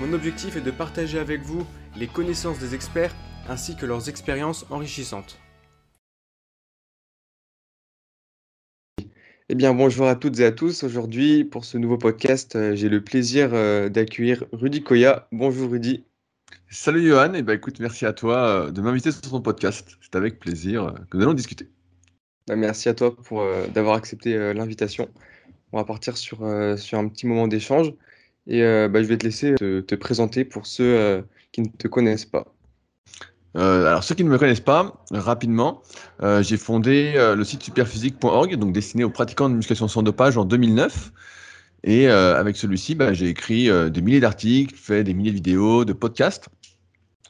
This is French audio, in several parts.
Mon objectif est de partager avec vous les connaissances des experts ainsi que leurs expériences enrichissantes. Eh bien, bonjour à toutes et à tous. Aujourd'hui, pour ce nouveau podcast, euh, j'ai le plaisir euh, d'accueillir Rudy Koya. Bonjour Rudy. Salut Johan, et eh ben, écoute, merci à toi euh, de m'inviter sur ton podcast. C'est avec plaisir que nous allons discuter. Bah, merci à toi pour d'avoir accepté l'invitation. On va partir sur, sur un petit moment d'échange et bah, je vais te laisser te présenter pour ceux qui ne te connaissent pas. Euh, alors, ceux qui ne me connaissent pas, rapidement, euh, j'ai fondé euh, le site superphysique.org, donc destiné aux pratiquants de musculation sans dopage en 2009. Et avec celui-ci, bah, j'ai écrit des milliers d'articles, fait des milliers de vidéos, de podcasts.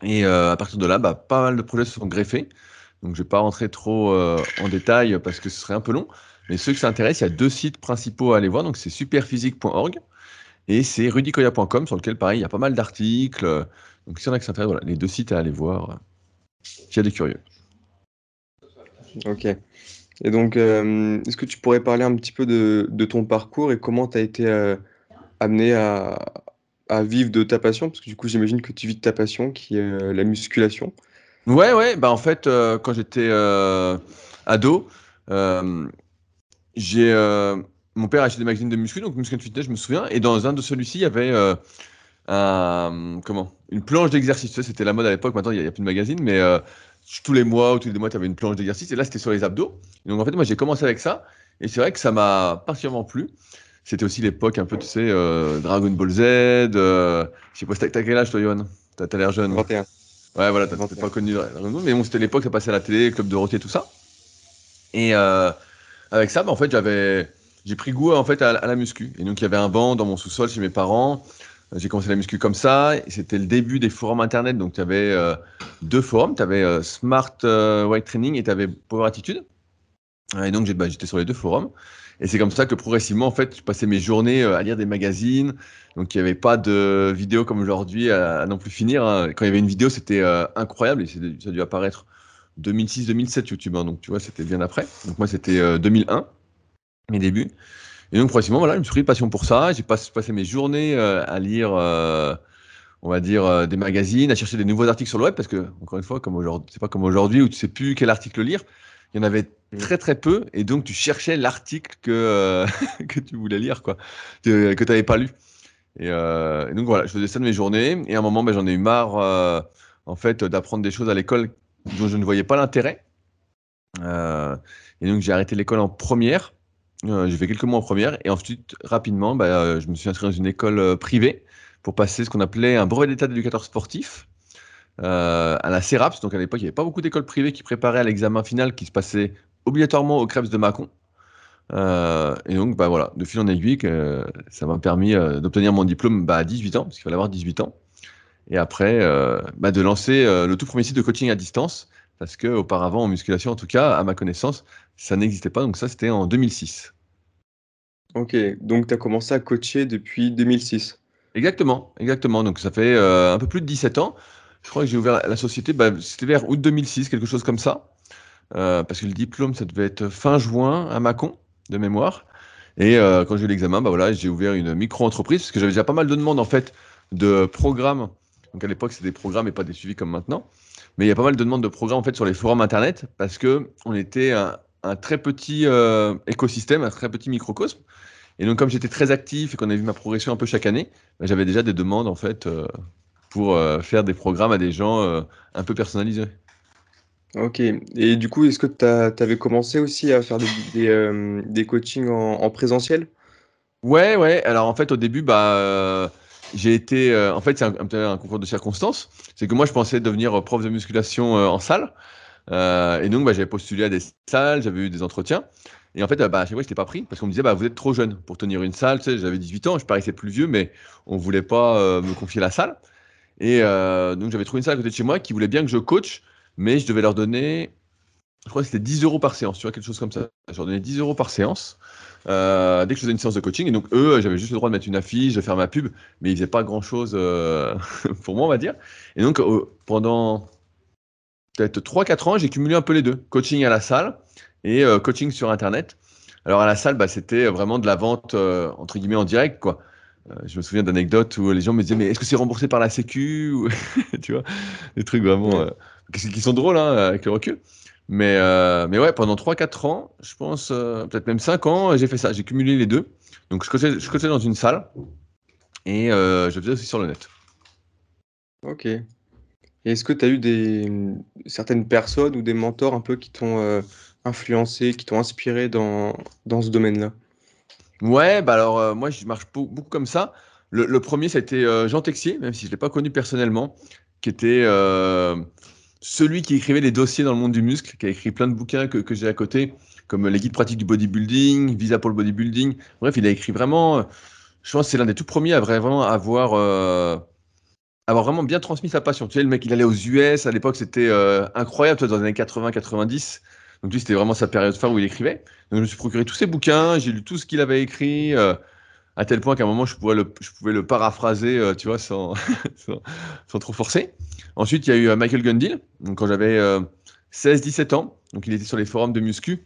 Et à partir de là, bah, pas mal de projets se sont greffés. Donc, je ne vais pas rentrer trop en détail parce que ce serait un peu long. Mais ceux qui s'intéressent, il y a deux sites principaux à aller voir. Donc, c'est superphysique.org et c'est rudicoya.com sur lequel, pareil, il y a pas mal d'articles. Donc, s'il y en a qui s'intéressent, voilà, les deux sites à aller voir s'il y a des curieux. Ok. Et donc, euh, est-ce que tu pourrais parler un petit peu de, ton parcours et comment tu as été euh, amené à, vivre de ta passion? Parce que du coup, j'imagine que tu vis de ta passion qui est euh, la musculation. Ouais, ouais. Bah, en fait, quand j'étais ado, j'ai mon père a acheté des magazines de muscu, donc Muscle Fitness, je me souviens. Et dans un de celui-ci, il y avait comment? Une planche d'exercice. c'était la mode à l'époque. Maintenant, il n'y a, plus de magazine, mais euh, tous les mois ou tous les deux mois, tu avais une planche d'exercice. Et là, c'était sur les abdos. donc, en fait, moi, j'ai commencé avec ça. Et c'est vrai que ça m'a particulièrement plu. C'était aussi l'époque un peu, tu sais, euh, Dragon Ball Z. Euh, je sais pas, t'as quel âge, toi, Yohan T'as l'air jeune. 21. Ouais, voilà, t'as pas connu Dragon Ball. Mais bon, c'était l'époque, ça passait à la télé, Club de Dorothée, tout ça. Et avec ça, bah, en fait, j'avais. J'ai pris goût en fait à, la muscu. Et donc il y avait un banc dans mon sous-sol chez mes parents. J'ai commencé la muscu comme ça. C'était le début des forums internet. Donc, tu avais euh, deux forums. Tu avais euh, Smart euh, White Training et tu avais Power Attitude. Et donc, bah, j'étais sur les deux forums. Et c'est comme ça que progressivement, en fait, je passais mes journées à lire des magazines. Donc, il n'y avait pas de vidéos comme aujourd'hui à, non plus finir. Hein. Quand il y avait une vidéo, c'était incroyable. Et ça a dû apparaître 2006-2007 YouTube. Hein. Donc, tu vois, c'était bien après. Donc, moi, c'était 2001, mes débuts. Et donc, progressivement, voilà, je me suis pris de passion pour ça. J'ai passé mes journées euh, à lire, euh, on va dire, euh, des magazines, à chercher des nouveaux articles sur le web, parce que, encore une fois, comme aujourd'hui, c'est pas comme aujourd'hui où tu sais plus quel article lire. Il y en avait mm. très très peu, et donc tu cherchais l'article que, que tu voulais lire, quoi, que, tu n'avais pas lu. Et, donc voilà, je faisais ça de mes journées, et à un moment, ben, j'en ai eu marre, en fait, d'apprendre des choses à l'école dont je ne voyais pas l'intérêt. et donc j'ai arrêté l'école en première. Euh, j'ai fait quelques mois en première et ensuite, rapidement, bah, euh, je me suis inscrit dans une école euh, privée pour passer ce qu'on appelait un brevet d'état d'éducateur sportif à la CERAPS. Donc à l'époque, il n'y avait pas beaucoup d'écoles privées qui préparaient à l'examen final qui se passait obligatoirement au CREPS de Mâcon. et donc, bah, voilà, de fil en aiguille, ça m'a permis d'obtenir mon diplôme bah, à 18 ans, parce qu'il fallait avoir 18 ans. Et après, de lancer le tout premier site de coaching à distance, parce qu'auparavant, en musculation, en tout cas, à ma connaissance, ça n'existait pas. Donc ça, c'était en 2006. Ok, donc tu as commencé à coacher depuis 2006. Exactement, exactement. Donc ça fait euh, un peu plus de 17 ans. Je crois que j'ai ouvert la société, bah, c'était vers août 2006, quelque chose comme ça. Euh, parce que le diplôme, ça devait être fin juin à Mâcon, de mémoire. Et euh, quand j'ai eu l'examen, bah, voilà, j'ai ouvert une micro-entreprise, parce que j'avais déjà pas mal de demandes en fait de programmes. Donc à l'époque, c'était des programmes et pas des suivis comme maintenant. Mais il y a pas mal de demandes de programmes en fait sur les forums internet, parce que on était un, un très petit euh, écosystème, un très petit microcosme. Et donc, comme j'étais très actif et qu'on a vu ma progression un peu chaque année, bah, j'avais déjà des demandes en fait euh, pour euh, faire des programmes à des gens un peu personnalisés. Ok. Et du coup, est-ce que tu avais commencé aussi à faire des, des, coachings en, présentiel? Ouais, ouais. Alors, en fait, au début, bah, j'ai été. en fait, c'est un, un, concours de circonstances. C'est que moi, je pensais devenir prof de musculation en salle. Euh, et donc, bah, j'avais postulé à des salles, j'avais eu des entretiens. Et en fait, bah, à chaque fois, je n'étais pas pris parce qu'on me disait, bah, vous êtes trop jeune pour tenir une salle. J'avais 18 ans, je paraissais plus vieux, mais on ne voulait pas euh, me confier la salle. Et euh, donc j'avais trouvé une salle à côté de chez moi qui voulait bien que je coach, mais je devais leur donner, je crois que c'était 10 euros par séance, tu vois, quelque chose comme ça. Je leur donnais 10 euros par séance euh, dès que je faisais une séance de coaching. Et donc eux, j'avais juste le droit de mettre une affiche, de faire ma pub, mais ils faisaient pas grand-chose euh, pour moi, on va dire. Et donc pendant peut-être 3-4 ans, j'ai cumulé un peu les deux, coaching à la salle et coaching sur Internet. Alors à la salle, bah, c'était vraiment de la vente entre guillemets en direct, quoi. Euh, je me souviens d'anecdotes où les gens me disaient mais est-ce que c'est remboursé par la Sécu Tu vois, des trucs vraiment euh, qui sont drôles hein, avec le recul. Mais, euh, mais ouais, pendant 3-4 ans, je pense, peut-être même 5 ans, j'ai fait ça. J'ai cumulé les deux. Donc je coachais, je dans une salle et je faisais aussi sur le net. Ok. Et est-ce que tu as eu des, certaines personnes ou des mentors un peu qui t'ont influencé, qui t'ont inspiré dans, dans ce domaine-là? Ouais, bah alors euh, moi je marche beaucoup comme ça. Le, premier c'était euh, Jean Texier, même si je ne l'ai pas connu personnellement, qui était euh, celui qui écrivait les dossiers dans le monde du muscle, qui a écrit plein de bouquins que, j'ai à côté, comme les guides pratiques du bodybuilding, Visa pour le bodybuilding. Bref, il a écrit vraiment, je pense que c'est l'un des tout premiers à vraiment avoir, avoir vraiment bien transmis sa passion. Tu sais, le mec il allait aux US, à l'époque c'était incroyable, toi, dans les années 80-90. Donc lui, c'était vraiment sa période phare où il écrivait. Donc je me suis procuré tous ses bouquins, j'ai lu tout ce qu'il avait écrit, euh, à tel point qu'à un moment, je pouvais le, je pouvais le paraphraser, euh, tu vois, sans, sans, trop forcer. Ensuite, il y a eu euh, Michael Gundil, donc quand j'avais 16-17 ans. Donc il était sur les forums de muscu.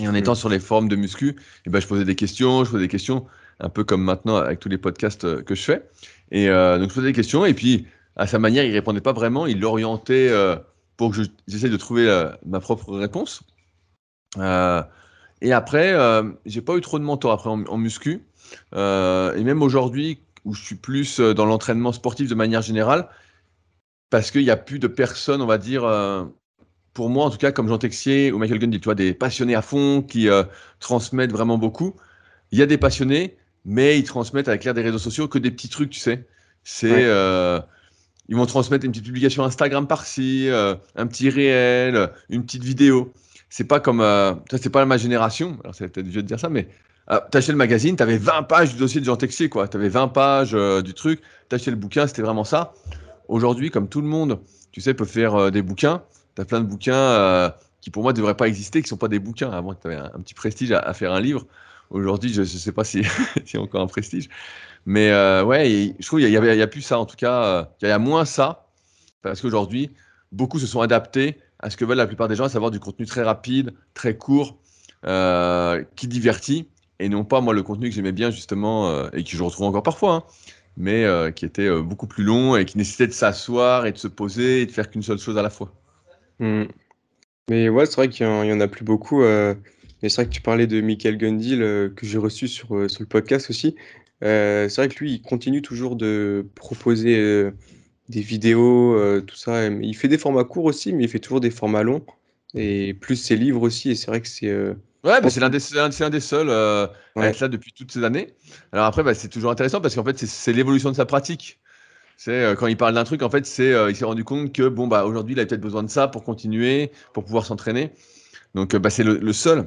Et en étant sur les forums de muscu, eh ben, je posais des questions, je posais des questions, un peu comme maintenant avec tous les podcasts que je fais. Et donc je posais des questions, et puis à sa manière, il répondait pas vraiment, il l'orientait pour que j'essaie de trouver euh, ma propre réponse. Euh, et après, euh, j'ai pas eu trop de mentors après en, muscu. et même aujourd'hui, où je suis plus dans l'entraînement sportif de manière générale, parce qu'il n'y a plus de personnes, on va dire, pour moi en tout cas, comme Jean Texier ou Michael Gundy, tu vois, des passionnés à fond qui transmettent vraiment beaucoup. Il y a des passionnés, mais ils transmettent avec l'air des réseaux sociaux que des petits trucs, tu sais. C'est ils vont transmettre une petite publication Instagram par-ci, euh, un petit réel, une petite vidéo. C'est pas comme. Euh, ça, c'est pas ma génération. Alors, c'est peut-être vieux de dire ça, mais euh, acheté le magazine, tu avais 20 pages du dossier de Jean Texier, quoi. Tu avais 20 pages euh, du truc. Tu acheté le bouquin, c'était vraiment ça. Aujourd'hui, comme tout le monde, tu sais, peut faire des bouquins. Tu as plein de bouquins qui, pour moi, ne devraient pas exister, qui sont pas des bouquins. Avant, tu avais un, petit prestige à, faire un livre. Aujourd'hui, je ne sais pas si, a encore un prestige. Mais euh, ouais, je trouve qu'il n'y a, plus ça, en tout cas, euh, il y a moins ça, parce qu'aujourd'hui, beaucoup se sont adaptés à ce que veulent la plupart des gens, à savoir du contenu très rapide, très court, euh, qui divertit, et non pas moi le contenu que j'aimais bien justement, et que je retrouve encore parfois, hein, mais qui était beaucoup plus long et qui nécessitait de s'asseoir et de se poser et de faire qu'une seule chose à la fois. Mmh. Mais ouais, c'est vrai qu'il n'y en, a plus beaucoup. Mais c'est vrai que tu parlais de Michael Gundil que j'ai reçu sur, sur le podcast aussi. Euh, c'est vrai que lui, il continue toujours de proposer, euh, des vidéos, euh, tout ça, il fait des formats courts aussi, mais il fait toujours des formats longs et plus ses livres aussi et c'est vrai que c'est, Ouais, bah, c'est l'un des, des seuls à être là depuis toutes ces années. Alors après, bah, c'est toujours intéressant parce qu'en fait, c'est l'évolution de sa pratique. C'est quand il parle d'un truc, en fait, c'est il s'est rendu compte que bon bah aujourd'hui, il a peut-être besoin de ça pour continuer, pour pouvoir s'entraîner. Donc bah, c'est le, seul,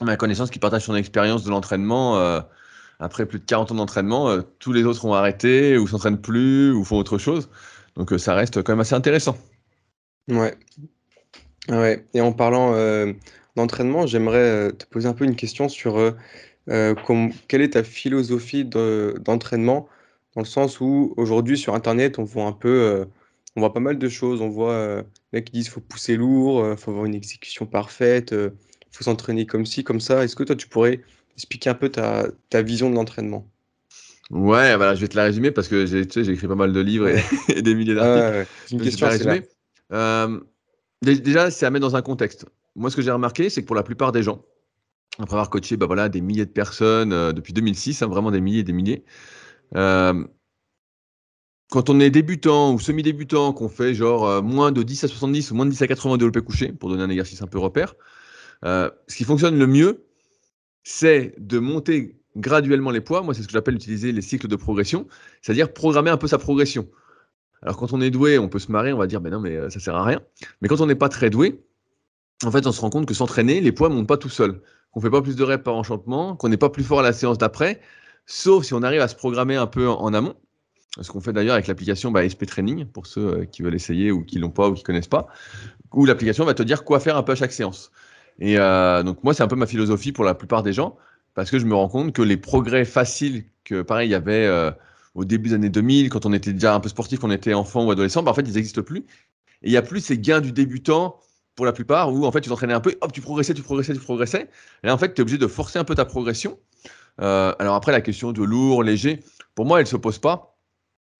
ma connaissance, qui partage son expérience de l'entraînement après plus de 40 ans d'entraînement, euh, tous les autres ont arrêté ou s'entraînent plus ou font autre chose. Donc euh, ça reste quand même assez intéressant. Ouais. Ouais. Et en parlant euh, d'entraînement, j'aimerais te poser un peu une question sur quelle est ta philosophie d'entraînement, dans le sens où aujourd'hui sur Internet, on voit un peu, on voit pas mal de choses. On voit les mecs qui disent faut pousser lourd, il faut avoir une exécution parfaite, faut s'entraîner comme ci, comme ça. Est-ce que toi, tu pourrais expliquer un peu ta, ta vision de l'entraînement? Ouais, voilà, je vais te la résumer parce que j'ai tu sais, écrit pas mal de livres et, des milliers d'articles. C'est une question euh, déjà, c'est à mettre dans un contexte. Moi, ce que j'ai remarqué, c'est que pour la plupart des gens, après avoir coaché bah voilà, des milliers de personnes euh, depuis 2006, hein, vraiment des milliers et des milliers, euh, quand on est débutant ou semi-débutant, qu'on fait genre moins de 10 à 70 ou moins de 10 à 80 développés couché, pour donner un exercice un peu repère, ce qui fonctionne le mieux, c'est de monter graduellement les poids. Moi, c'est ce que j'appelle utiliser les cycles de progression, c'est-à-dire programmer un peu sa progression. Alors, quand on est doué, on peut se marrer, on va dire, mais non, mais euh, ça sert à rien. Mais quand on n'est pas très doué, en fait, on se rend compte que s'entraîner, les poids ne montent pas tout seuls. Qu'on ne fait pas plus de reps par enchantement, qu'on n'est pas plus fort à la séance d'après, sauf si on arrive à se programmer un peu en, amont. ce qu'on fait d'ailleurs avec l'application bah, SP Training, pour ceux qui veulent essayer ou qui l'ont pas ou qui connaissent pas, où l'application va te dire quoi faire un peu à chaque séance. Et donc moi, c'est un peu ma philosophie pour la plupart des gens, parce que je me rends compte que les progrès faciles que, pareil, il y avait au début des années 2000, quand on était déjà un peu sportif, qu'on était enfant ou adolescent, bah, en fait, ils n'existent plus. Et il n'y a plus ces gains du débutant pour la plupart où en fait tu t'entraînais un peu, hop, tu progressais, tu progressais, tu progressais. Et là, en fait, tu es obligé de forcer un peu ta progression. Euh, alors après, la question de lourd, léger, pour moi, elle ne se pose pas.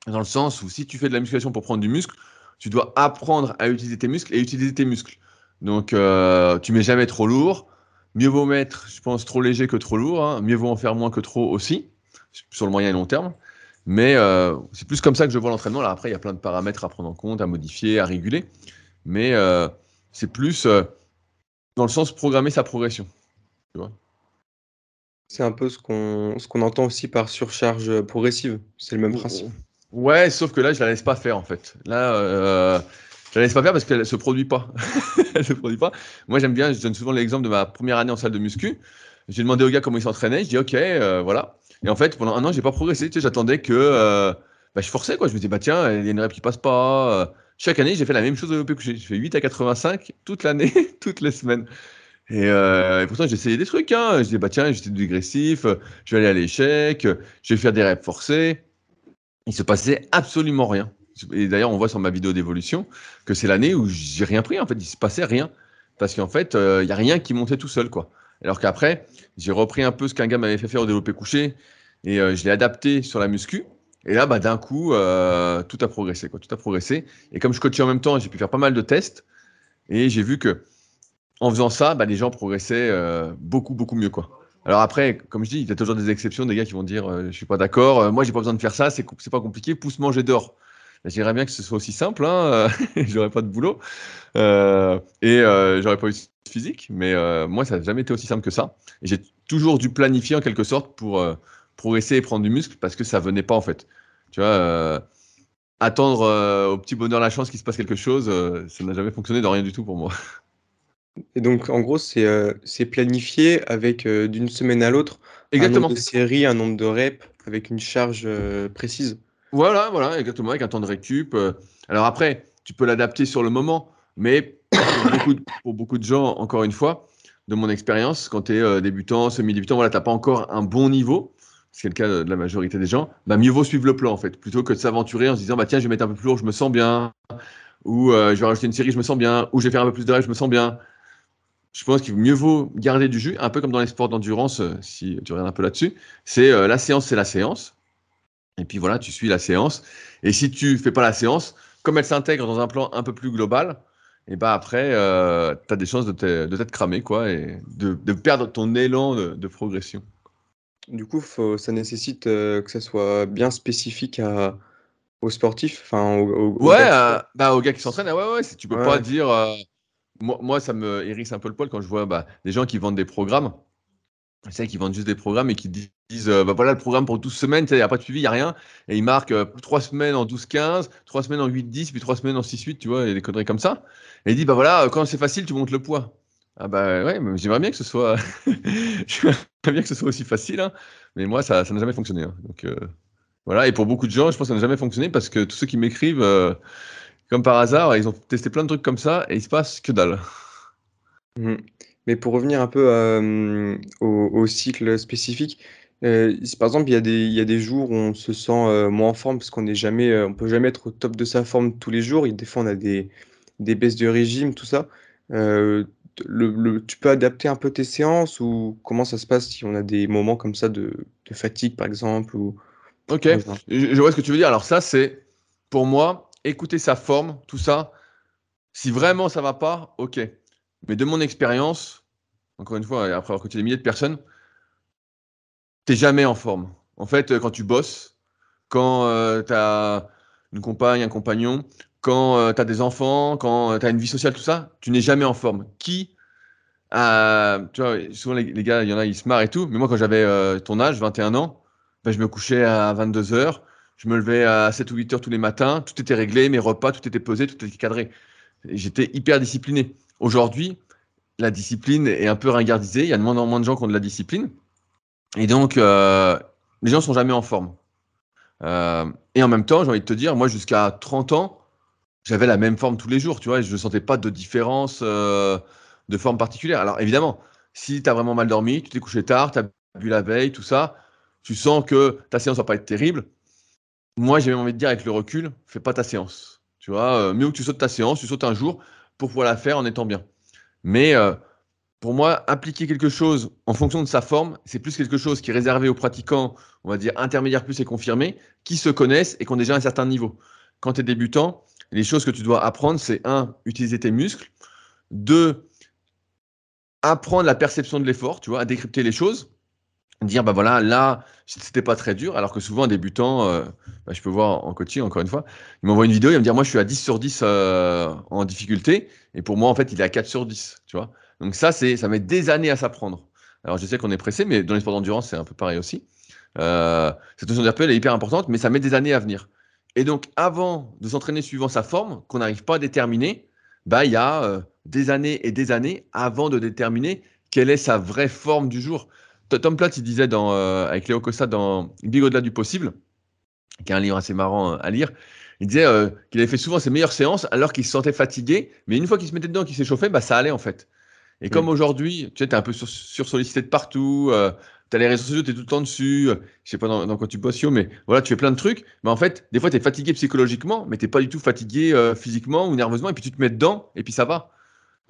Dans le sens où si tu fais de la musculation pour prendre du muscle, tu dois apprendre à utiliser tes muscles et utiliser tes muscles. Donc, euh, tu mets jamais trop lourd. Mieux vaut mettre, je pense, trop léger que trop lourd. Hein. Mieux vaut en faire moins que trop aussi, sur le moyen et long terme. Mais euh, c'est plus comme ça que je vois l'entraînement. Là, après, il y a plein de paramètres à prendre en compte, à modifier, à réguler. Mais euh, c'est plus euh, dans le sens programmer sa progression. C'est un peu ce qu'on ce qu'on entend aussi par surcharge progressive. C'est le même principe. Ouais, sauf que là, je la laisse pas faire en fait. Là, je la laisse pas faire parce qu'elle se produit pas. se produit pas. Moi, j'aime bien. Je donne souvent l'exemple de ma première année en salle de muscu. J'ai demandé au gars comment il s'entraînait. Je dis OK, voilà. Et en fait, pendant un an, j'ai pas progressé. J'attendais que euh, bah, je forçais quoi. Je me disais bah tiens, il y a une rep qui passe pas. Euh. Chaque année, j'ai fait la même chose au développé couché. Je fais 8 à 85 toute l'année, toutes les semaines. Euh, et, pourtant, j'essayais des trucs. Hein. Je disais bah tiens, j'étais dégressif. Je vais aller à l'échec. Je vais faire des reps forcés. Il se passait absolument rien. Et d'ailleurs, on voit sur ma vidéo d'évolution que c'est l'année où j'ai rien pris. En fait, il se passait rien parce qu'en fait, il y a rien qui montait tout seul quoi. Alors qu'après, j'ai repris un peu ce qu'un gars m'avait fait faire au développé couché et euh, je l'ai adapté sur la muscu. Et là, bah, d'un coup, euh, tout a progressé. Quoi, tout a progressé. Et comme je coachais en même temps, j'ai pu faire pas mal de tests. Et j'ai vu que en faisant ça, bah, les gens progressaient euh, beaucoup, beaucoup mieux. Quoi. Alors après, comme je dis, il y a toujours des exceptions, des gars qui vont dire Je suis pas d'accord, moi j'ai pas besoin de faire ça, c'est pas compliqué, pousse manger d'or. J'aimerais bien que ce soit aussi simple, hein, j'aurais pas de boulot et j'aurais pas eu physique, mais moi ça n'a jamais été aussi simple que ça. J'ai toujours dû planifier en quelque sorte pour progresser et prendre du muscle parce que ça venait pas en fait. Tu vois, euh, attendre euh, au petit bonheur la chance qu'il se passe quelque chose, euh, ça n'a jamais fonctionné de rien du tout pour moi. Et donc en gros, c'est planifié avec d'une semaine à l'autre un nombre de séries, un nombre de reps avec une charge précise. Voilà, voilà, exactement, avec un temps de récup. Alors après, tu peux l'adapter sur le moment, mais pour beaucoup, de gens, encore une fois, de mon expérience, quand tu es débutant, semi-débutant, voilà, tu n'as pas encore un bon niveau c'est le cas de la majorité des gens, bah, mieux vaut suivre le plan en fait, plutôt que de s'aventurer en se disant bah tiens je vais mettre un peu plus lourd, je me sens bien, ou euh, je vais rajouter une série, je me sens bien, ou je vais faire un peu plus de rêve, je me sens bien. Je pense qu'il mieux vaut garder du jus, un peu comme dans les sports d'endurance, euh, si tu regardes un peu là-dessus. C'est euh, la séance, c'est la séance. Et puis voilà, tu suis la séance. Et si tu fais pas la séance, comme elle s'intègre dans un plan un peu plus global, et bah après, tu as des chances de t'être cramé quoi, et de, perdre ton élan de progression. Du coup, ça nécessite que ça soit bien spécifique à, aux sportifs, enfin aux, Ouais, gars bah, aux gars qui s'entraînent, ah ouais, ouais, tu peux pas dire. moi, moi, ça me hérisse un peu le poil quand je vois bah, des gens qui vendent des programmes. Sais, qui vendent juste des programmes et qui disent bah voilà le programme pour 12 semaines, il n'y a pas de suivi, il n'y a rien. Et ils marquent 3 semaines en 12-15, 3 semaines en 8-10, puis 3 semaines en 6-8, tu vois, a des conneries comme ça. Et ils disent bah voilà, quand c'est facile, tu montes le poids. Ah bah ouais, j'aimerais bien que ce soit, bien que ce soit aussi facile, hein. mais moi ça, ça n'a jamais fonctionné. Hein. Donc euh, voilà, et pour beaucoup de gens, je pense que ça n'a jamais fonctionné parce que tous ceux qui m'écrivent, euh, comme par hasard, ils ont testé plein de trucs comme ça et il se passe que dalle. Mmh. Mais pour revenir un peu euh, au, cycle spécifique, par exemple il y, a des, il y a des jours où on se sent moins en forme parce qu'on n'est jamais, on peut jamais être au top de sa forme tous les jours, et des fois on a des, des baisses de régime, tout ça le, tu peux adapter un peu tes séances ou comment ça se passe si on a des moments comme ça de, fatigue, par exemple ou... Ok, je, vois ce que tu veux dire. Alors ça, c'est pour moi, écouter sa forme, tout ça. Si vraiment ça va pas, ok. Mais de mon expérience, encore une fois, après avoir coaché des milliers de personnes, t'es jamais en forme. En fait, quand tu bosses, quand euh, tu as une compagne, un compagnon, quand euh, tu as des enfants, quand euh, tu as une vie sociale, tout ça, tu n'es jamais en forme. Qui euh, Tu vois, souvent les, gars, il y en a, ils se marrent et tout, mais moi, quand j'avais ton âge, 21 ans, ben, je me couchais à 22 h je me levais à 7 ou 8 heures tous les matins, tout était réglé, mes repas, tout était posé, tout était cadré. J'étais hyper discipliné. Aujourd'hui, la discipline est un peu ringardisée, il y a de moins en moins de gens qui ont de la discipline, et donc les gens sont jamais en forme. et en même temps, j'ai envie de te dire, moi, jusqu'à 30 ans, j'avais la même forme tous les jours, tu vois, je ne sentais pas de différence de forme particulière. Alors, évidemment, si tu as vraiment mal dormi, tu t'es couché tard, tu as bu la veille, tout ça, tu sens que ta séance va pas être terrible. Moi, j'ai envie de dire avec le recul, fais pas ta séance. Tu vois, euh, mieux que tu sautes ta séance, tu sautes un jour pour pouvoir la faire en étant bien. Mais euh, pour moi, appliquer quelque chose en fonction de sa forme, c'est plus quelque chose qui est réservé aux pratiquants, on va dire intermédiaires plus et confirmés, qui se connaissent et qui ont déjà un certain niveau. Quand tu es débutant, les choses que tu dois apprendre, c'est un, utiliser tes muscles, deux, apprendre la perception de l'effort, tu vois, à décrypter les choses, dire bah voilà, là, c'était pas très dur, alors que souvent un débutant, euh, bah, je peux voir en coaching encore une fois, il m'envoie une vidéo, il va me dire moi je suis à 10 sur 10 euh, en difficulté, et pour moi en fait il est à 4 sur 10, tu vois. Donc ça, c'est ça met des années à s'apprendre. Alors je sais qu'on est pressé, mais dans les d'endurance, c'est un peu pareil aussi. Euh, cette notion d'RPE, elle est hyper importante, mais ça met des années à venir. Et donc avant de s'entraîner suivant sa forme, qu'on n'arrive pas à déterminer, bah il y a des années et des années avant de déterminer quelle est sa vraie forme du jour. Tom Platt, il disait dans, euh, avec Léo Costa dans Big Au-delà du possible, qui est un livre assez marrant euh, à lire, il disait euh, qu'il avait fait souvent ses meilleures séances alors qu'il se sentait fatigué, mais une fois qu'il se mettait dedans, qu'il s'échauffait, bah, ça allait en fait. Et comme aujourd'hui, tu sais, es un peu sur-sollicité de partout, tu as les réseaux sociaux, tu es tout le temps dessus, je sais pas dans, quoi tu bosses, mais voilà, tu fais plein de trucs, mais en fait, des fois, tu es fatigué psychologiquement, mais tu pas du tout fatigué physiquement ou nerveusement, et puis tu te mets dedans, et puis ça va.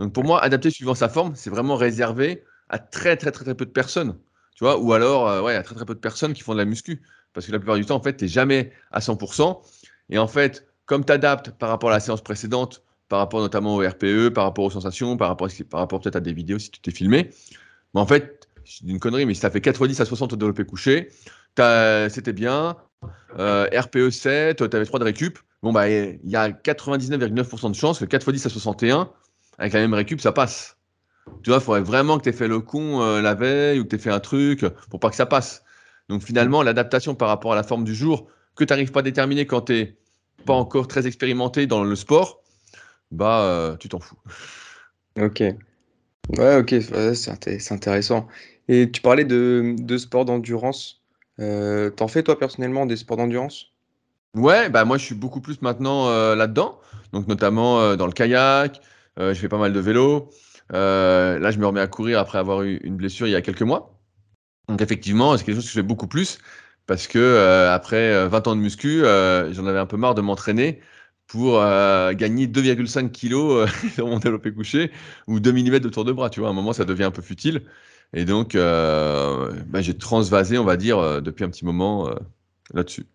Donc pour moi, adapter suivant sa forme, c'est vraiment réservé à très, très, très, très peu de personnes. Tu vois, ou alors, euh, ouais, a très, très peu de personnes qui font de la muscu. Parce que la plupart du temps, en fait, tu n'es jamais à 100%. Et en fait, comme tu adaptes par rapport à la séance précédente, par rapport notamment au RPE, par rapport aux sensations, par rapport, par rapport peut-être à des vidéos si tu t'es filmé, mais en fait, c'est une connerie, mais si as fait 90 à 60 au développé couché, c'était bien. RPE 7, tu avais 3 de récup. Bon, bah, il y a 99,9% de chance que 4 x 10 à 61, avec la même récup, ça passe. Tu vois, il faudrait vraiment que tu aies fait le con euh, la veille ou que tu aies fait un truc pour pas que ça passe. Donc finalement, l'adaptation par rapport à la forme du jour, que tu n'arrives pas à déterminer quand tu n'es pas encore très expérimenté dans le sport, bah euh, tu t'en fous. Ok. Ouais, ok, c'est intéressant. Et tu parlais de, de sport d'endurance. Euh, T'en fais toi personnellement des sports d'endurance? Ouais, bah moi je suis beaucoup plus maintenant là-dedans. Donc notamment dans le kayak, je fais pas mal de vélo. Euh, là, je me remets à courir après avoir eu une blessure il y a quelques mois. Donc effectivement, c'est quelque chose que je fais beaucoup plus parce que euh, après 20 euh, ans de muscu, j'en avais un peu marre de m'entraîner pour gagner 2,5 kilos sur mon développé couché ou 2 mm de tour de bras. Tu vois, à un moment, ça devient un peu futile. Et donc, bah, j'ai transvasé, on va dire, depuis un petit moment là-dessus.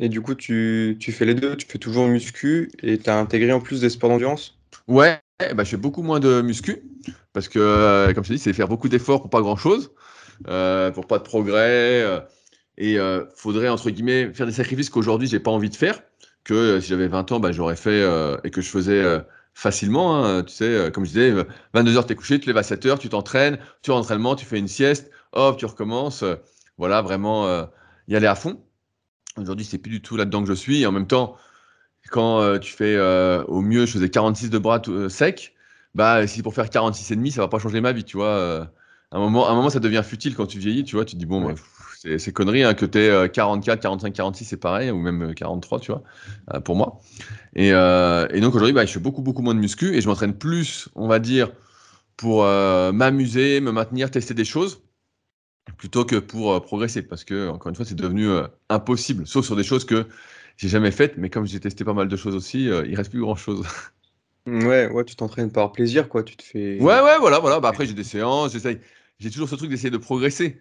Et du coup, tu, tu, fais les deux, tu fais toujours muscu et tu as intégré en plus des sports d'endurance? Ouais, bah, je fais beaucoup moins de muscu parce que, euh, comme je te dis, c'est faire beaucoup d'efforts pour pas grand chose, euh, pour pas de progrès. Euh, et euh, faudrait, entre guillemets, faire des sacrifices qu'aujourd'hui, j'ai pas envie de faire, que si j'avais 20 ans, bah, j'aurais fait et que je faisais facilement. Hein, tu sais, comme je disais, 22 heures, t'es couché, tu lèves à 7 heures, tu t'entraînes, tu as entraînement, tu fais une sieste, hop, tu recommences. voilà, vraiment y aller à fond. Aujourd'hui, c'est plus du tout là-dedans que je suis. Et en même temps, quand euh, tu fais euh, au mieux, je faisais 46 de bras euh, sec, bah si pour faire 46 et demi, ça va pas changer ma vie, tu vois. à un moment, à un moment, ça devient futile quand tu vieillis, tu vois. Tu te dis bon, bah, c'est connerie hein, que tu es 44, 45, 46, c'est pareil, ou même 43, tu vois, pour moi. Et, et donc aujourd'hui, bah, je fais beaucoup, beaucoup moins de muscu et je m'entraîne plus, on va dire, pour m'amuser, me maintenir, tester des choses plutôt que pour progresser parce que encore une fois c'est devenu impossible sauf sur des choses que j'ai jamais fait, mais comme j'ai testé pas mal de choses aussi, euh, il reste plus grand chose. Ouais, ouais, tu t'entraînes par plaisir, quoi. Tu te fais. Ouais, ouais, voilà, voilà. Bah, après, j'ai des séances, j'essaye. J'ai toujours ce truc d'essayer de progresser,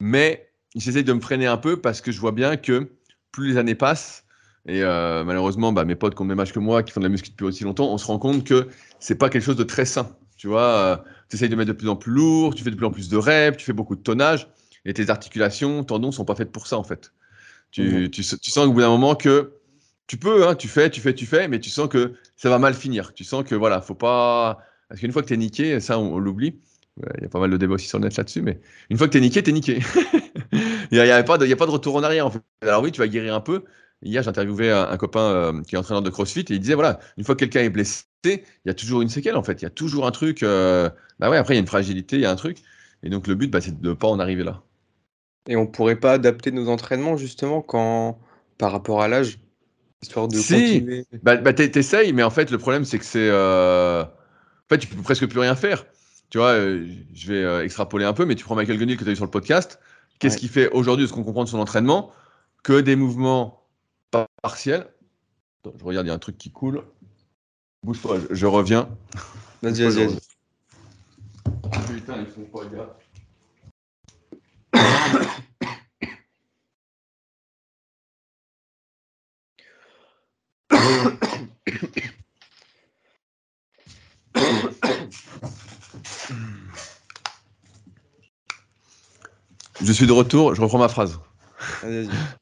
mais j'essaye de me freiner un peu parce que je vois bien que plus les années passent, et euh, malheureusement, bah, mes potes qui ont le même âge que moi, qui font de la muscu depuis aussi longtemps, on se rend compte que c'est pas quelque chose de très sain. Tu vois, euh, tu essayes de mettre de plus en plus lourd, tu fais de plus en plus de reps, tu fais beaucoup de tonnage, et tes articulations, tendons sont pas faites pour ça en fait. Tu, tu, sens au bout d'un moment que tu peux, hein, tu fais, tu fais, tu fais, mais tu sens que ça va mal finir. Tu sens que voilà, faut pas. Parce qu'une fois que tu es niqué, ça on, l'oublie. Il y a pas mal de débats aussi sur le net là-dessus, mais une fois que tu es niqué, tu es niqué. Il n'y a, a, pas de, retour en arrière en fait. Alors oui, tu vas guérir un peu. Hier, j'ai interviewé un, copain euh, qui est entraîneur de CrossFit et il disait voilà, une fois que quelqu'un est blessé, il y a toujours une séquelle en fait. Il y a toujours un truc. Euh, bah ouais, après, il y a une fragilité, il y a un truc. Et donc, le but, bah, c'est de ne pas en arriver là. Et on pourrait pas adapter nos entraînements justement quand par rapport à l'âge, histoire de Si, continuer. bah, bah t'es- t'essayes, mais en fait, le problème, c'est que c'est. euh, En fait, tu peux presque plus rien faire. Tu vois, euh, je vais euh, extrapoler un peu, mais tu prends Michael Gunnill que tu as eu sur le podcast. Qu'est-ce Ouais. qu'il fait aujourd'hui, de ce qu'on comprend de son entraînement? Que des mouvements par- partiels. Attends, je regarde, il y a un truc qui coule. Bouge pas, je, je reviens. Vas-y, vas-y. Putain, ils font pas gaffe. Je suis de retour, je reprends ma phrase.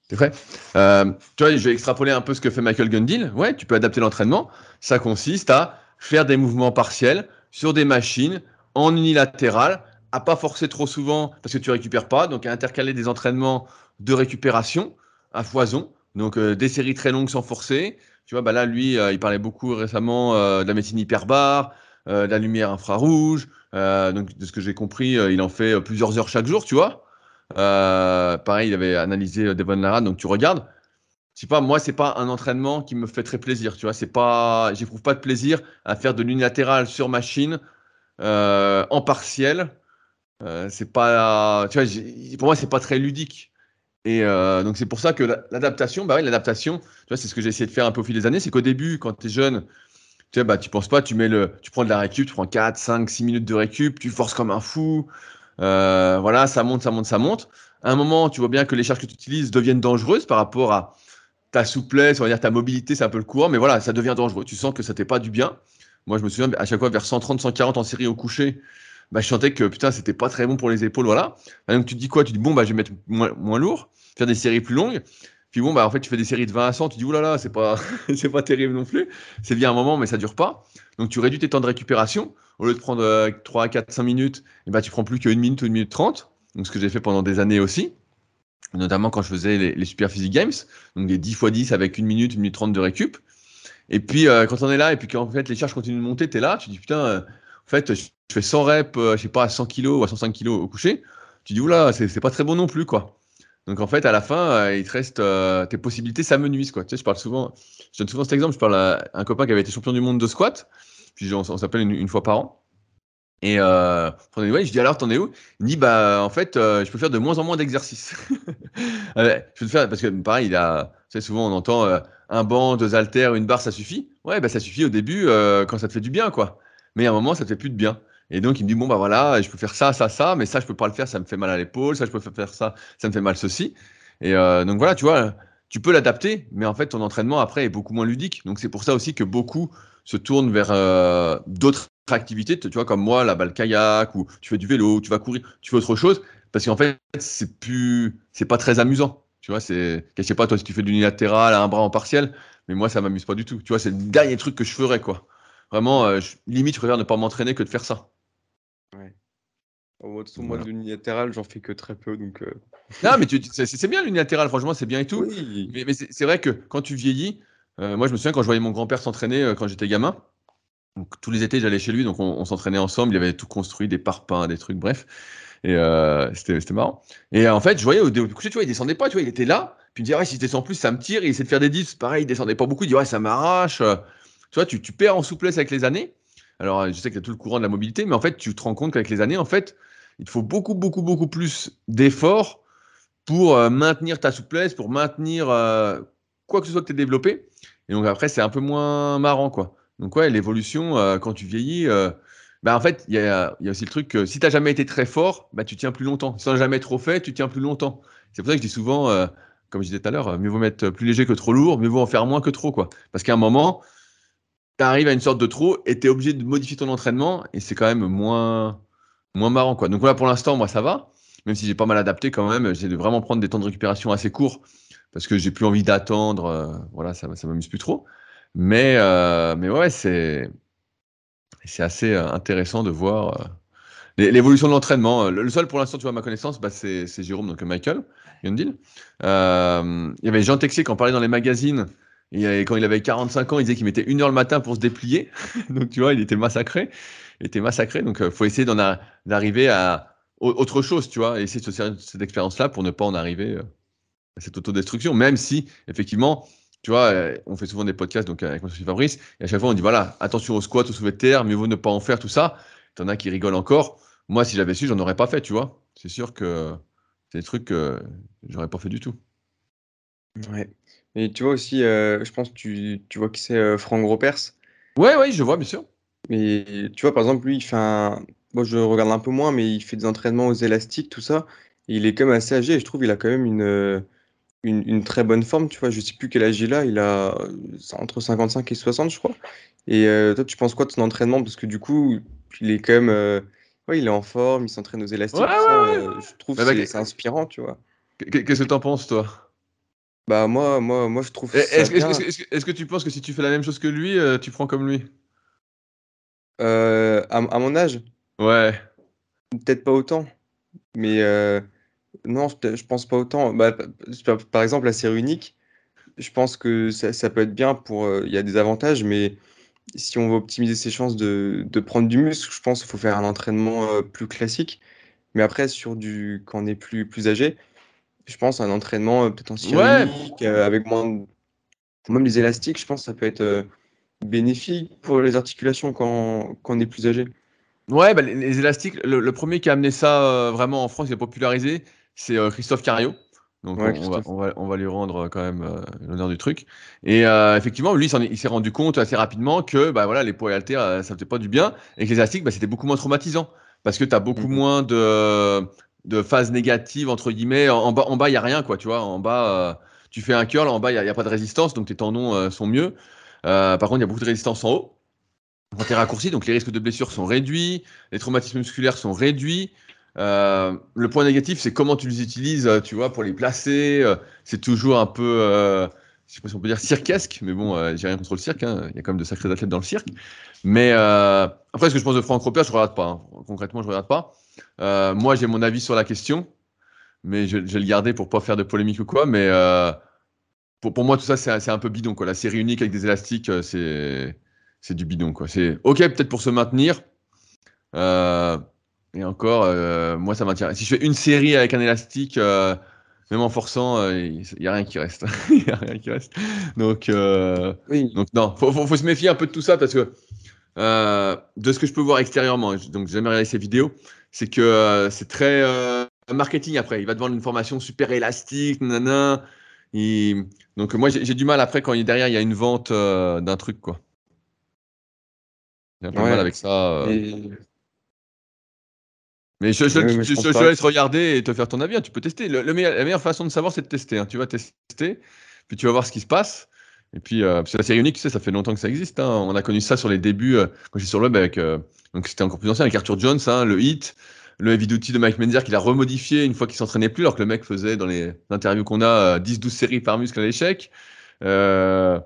T'es prêt? Euh, Tu vois, je vais extrapoler un peu ce que fait Michael Gundil. Ouais, tu peux adapter l'entraînement. Ça consiste à faire des mouvements partiels sur des machines en unilatéral, à pas forcer trop souvent parce que tu récupères pas, donc à intercaler des entraînements de récupération à foison, donc euh, des séries très longues sans forcer. Tu vois, bah là, lui, euh, il parlait beaucoup récemment euh, de la médecine hyperbare, euh, de la lumière infrarouge. Donc, de ce que j'ai compris, il en fait plusieurs heures chaque jour, tu vois. Pareil, il avait analysé Devon Lara, donc tu regardes. Je sais pas, moi, c'est pas un entraînement qui me fait très plaisir, tu vois. C'est pas, j'éprouve pas de plaisir à faire de l'unilatéral sur machine en partiel. Euh, c'est pas, tu vois, pour moi, c'est pas très ludique. Et euh, donc c'est pour ça que la- l'adaptation, bah oui, l'adaptation, tu vois, c'est ce que j'ai essayé de faire un peu au fil des années, c'est qu'au début, quand tu es jeune, tu sais, bah, tu penses pas, tu mets le, tu prends de la récup, tu prends 4, 5, 6 minutes de récup, tu forces comme un fou. Euh, voilà, ça monte, ça monte, ça monte. À un moment, tu vois bien que les charges que tu utilises deviennent dangereuses par rapport à ta souplesse, on va dire ta mobilité, c'est un peu le courant, mais voilà, ça devient dangereux. Tu sens que ça t'est pas du bien. Moi, je me souviens à chaque fois vers 130, 140 en série au coucher, bah, je sentais que putain, c'était pas très bon pour les épaules, voilà. Et donc tu te dis quoi? Tu dis bon, bah, je vais mettre moins, moins lourd, faire des séries plus longues. Puis bon, bah, en fait, tu fais des séries de 20 à 100, tu dis oulala, c'est pas, c'est pas terrible non plus. C'est bien un moment, mais ça dure pas. Donc tu réduis tes temps de récupération. Au lieu de prendre euh, 3, 4, 5 minutes, et bah, tu prends plus qu'une minute ou une minute 30. Donc ce que j'ai fait pendant des années aussi, notamment quand je faisais les, les Super Physique Games, donc des 10 x 10 avec une minute, une minute 30 de récup. Et puis euh, quand on est là, et puis qu'en fait les charges continuent de monter, tu es là, tu dis putain, euh, en fait, je je fais 100 reps, euh, je sais pas, à 100 kg ou à 105 kg au coucher. Tu dis oula, c'est pas très bon non plus, quoi. Donc en fait, à la fin, euh, il te reste euh, tes possibilités s'amenuisent, quoi. Tu sais, je parle souvent, je donne souvent cet exemple. Je parle à un copain qui avait été champion du monde de squat, puis on, s'appelle une, fois par an. Et je dis alors, t'en es où? Il me dit, bah, en fait, je peux faire de moins en moins d'exercices. Je peux le faire parce que, pareil, il a, tu sais, souvent on entend un banc, deux haltères, une barre, ça suffit. Ouais, bah, ça suffit au début quand ça te fait du bien, quoi. Mais à un moment, ça te fait plus de bien. Et donc, il me dit, bon, bah voilà, je peux faire ça, ça, ça, mais ça, je peux pas le faire, ça me fait mal à l'épaule, ça, je peux faire ça, ça me fait mal ceci. Et euh, donc, voilà, tu vois, tu peux l'adapter, mais en fait, ton entraînement après est beaucoup moins ludique. Donc, c'est pour ça aussi que beaucoup se tournent vers euh, d'autres activités, tu vois, comme moi, la balle kayak, ou tu fais du vélo, tu vas courir, tu fais autre chose, parce qu'en fait, c'est plus, c'est pas très amusant. Tu vois, c'est, je sais pas, toi, si tu fais de l'unilatéral à un bras en partiel, mais moi, ça m'amuse pas du tout. Tu vois, c'est le dernier truc que je ferais, quoi. Vraiment, euh, limite, je préfère ne pas m'entraîner que de faire ça. Au mode, au Voilà. mode unilatéral, j'en fais que très peu, donc. euh, Non, mais c'est bien l'unilatéral, franchement, c'est bien et tout. Oui. Mais, mais c'est vrai que quand tu vieillis, euh, moi je me souviens quand je voyais mon grand-père s'entraîner euh, quand j'étais gamin, donc, tous les étés j'allais chez lui, donc on, on s'entraînait ensemble, il avait tout construit, des parpaings, des trucs, bref. Et c'était marrant. Et en fait, je voyais au, coucher, tu vois, il descendait pas, tu vois, il était là, puis il me disait, ouais, si je descends plus, ça me tire, il essaie de faire des dips, pareil, il descendait pas beaucoup, il dit, ouais, ça m'arrache. Tu vois, tu, tu perds en souplesse avec les années. Alors, je sais que tu as tout le courant de la mobilité, mais en fait, tu te rends compte qu'avec les années, en fait, il faut beaucoup, beaucoup, beaucoup plus d'efforts pour euh, maintenir ta souplesse, pour maintenir euh, quoi que ce soit que tu aies développé. Et donc après, c'est un peu moins marrant, quoi. Donc ouais, l'évolution, euh, quand tu vieillis, bah, en fait, il y a, aussi le truc que si tu n'as jamais été très fort, bah, tu tiens plus longtemps. Si tu n'as jamais trop fait, tu tiens plus longtemps. C'est pour ça que je dis souvent, comme je disais tout à l'heure, mieux vaut mettre plus léger que trop lourd, mieux vaut en faire moins que trop, quoi. Parce qu'à un moment, tu arrives à une sorte de trop et tu es obligé de modifier ton entraînement et c'est quand même moins, moins marrant, quoi. Donc voilà, pour l'instant, moi, ça va même si j'ai pas mal adapté quand même, j'ai de vraiment prendre des temps de récupération assez courts parce que j'ai plus envie d'attendre. euh, voilà, ça, ça m'amuse plus trop. Mais, euh, mais ouais, c'est c'est assez euh, intéressant de voir euh, l'é- l'évolution de l'entraînement. Le, le seul pour l'instant, tu vois, à ma connaissance, bah, c'est c'est Jérôme, donc Michael Yandil. Euh, il y avait Jean Texier qui en parlait dans les magazines. Et quand il avait 45 ans, il disait qu'il mettait une heure le matin pour se déplier. donc tu vois, il était massacré. Était massacré. Donc il faut essayer d'en d'arriver à autre chose, tu vois, et essayer de se servir cette expérience-là pour ne pas en arriver euh, à cette autodestruction, même si, effectivement, tu vois, euh, on fait souvent des podcasts donc avec mon Fabrice, et à chaque fois on dit voilà, attention au squat, au soulevé de terre, mieux vaut ne pas en faire, tout ça. T'en as qui rigolent encore. Moi, si j'avais su, j'en aurais pas fait, tu vois. C'est sûr que c'est des trucs que j'aurais pas fait du tout. Ouais. Et tu vois aussi, euh, je pense que tu, tu vois qui c'est Franck Gropers. Ouais, ouais, je vois, bien sûr. Mais tu vois, par exemple, lui, il fait un. Moi, je regarde un peu moins, mais il fait des entraînements aux élastiques, tout ça. Et il est quand même assez âgé et je trouve qu'il a quand même une, une, une très bonne forme. Tu vois, je sais plus quel âge il a. Il a entre 55 et 60, je crois. Et euh, toi, tu penses quoi de son entraînement? Parce que du coup, il est quand même. euh, ouais, il est en forme, il s'entraîne aux élastiques, Ouais, tout ça. ouais, euh, je trouve Bah, que bah, c'est c'est inspirant, tu vois. Qu'est-ce que t'en penses, toi? Bah, moi, moi, moi, je trouve Est-ce que, est-ce bien. que- tu penses que si tu fais la même chose que lui, euh, tu prends comme lui? Euh, à, à mon âge, Ouais. peut-être pas autant. Mais euh, non, je, je pense pas autant. Bah, par exemple, la série unique, je pense que ça, ça peut être bien pour. euh, Il y a des avantages, mais si on veut optimiser ses chances de, de prendre du muscle, je pense qu'il faut faire un entraînement plus classique. Mais après, sur du, quand on est plus, plus âgé, je pense un entraînement peut-être en série Ouais. unique, avec moins de- Même les élastiques, je pense que ça peut être bénéfique pour les articulations quand, quand on est plus âgé? Ouais, bah, les, les élastiques, le, le premier qui a amené ça euh, vraiment en France, qui a popularisé, c'est euh, Christophe Cario. Donc Ouais, on, va, on, va, on va lui rendre euh, quand même euh, l'honneur du truc. Et effectivement, lui, il il s'est rendu compte assez rapidement que bah, voilà, les poids et haltères, ça ne faisait pas du bien. Et que les élastiques, bah, c'était beaucoup moins traumatisant. Parce que tu as beaucoup Mhm. moins de, de phases négatives, entre guillemets. En, en bas, en bas, il n'y a rien, quoi. Tu vois, en bas, tu fais un curl, en bas, il n'y a, il y a pas de résistance, donc tes tendons sont mieux. Euh, par contre, il y a beaucoup de résistance en haut. Quand tu es raccourci, donc les risques de blessures sont réduits, les traumatismes musculaires sont réduits. Euh, le point négatif, c'est comment tu les utilises, tu vois, pour les placer. euh, c'est toujours un peu, euh, je sais pas si on peut dire cirquesque, mais bon, j'ai rien contre le cirque. hein, Il y a quand même de sacrés athlètes dans le cirque. Mais après, ce que je pense de Franck Roper, je regarde pas. hein. Concrètement, je regarde pas. Moi, j'ai mon avis sur la question, mais je, vais le garder pour pas faire de polémique ou quoi. Mais pour, pour moi, tout ça, c'est un peu bidon. Quoi. La série unique avec des élastiques, euh, c'est du bidon. C'est OK, peut-être pour se maintenir. Euh, et encore, euh, moi, ça m'intéresse. Si je fais une série avec un élastique, euh, même en forçant, il n'y a rien qui reste. Il n'y a rien qui reste. Donc, Oui, donc non, faut, faut, faut se méfier un peu de tout ça parce que de ce que je peux voir extérieurement, donc j'ai jamais regardé ces vidéos, c'est que c'est très marketing après. Il va te vendre une formation super élastique, nanana. Il- Donc moi j'ai du mal après quand il, derrière il y a une vente euh, d'un truc quoi. J'ai un peu ouais. mal avec ça. euh. Et- Mais je, je, mais pas. laisse regarder et te faire ton avis. hein. Tu peux tester. Le, le meilleur- la meilleure façon de savoir, c'est de tester. hein. Tu vas tester, puis tu vas voir ce qui se passe. Et puis, euh, parce que la série unique, tu sais, ça fait longtemps que ça existe. hein. On a connu ça sur les débuts, euh, quand j'étais sur le web, avec, euh, donc c'était encore plus ancien, avec Arthur Jones, le hit, le heavy duty de Mike Menzer qu'il a remodifié une fois qu'il s'entraînait plus, alors que le mec faisait dans les interviews qu'on a euh, 10-12 séries par muscle à l'échec. Euh,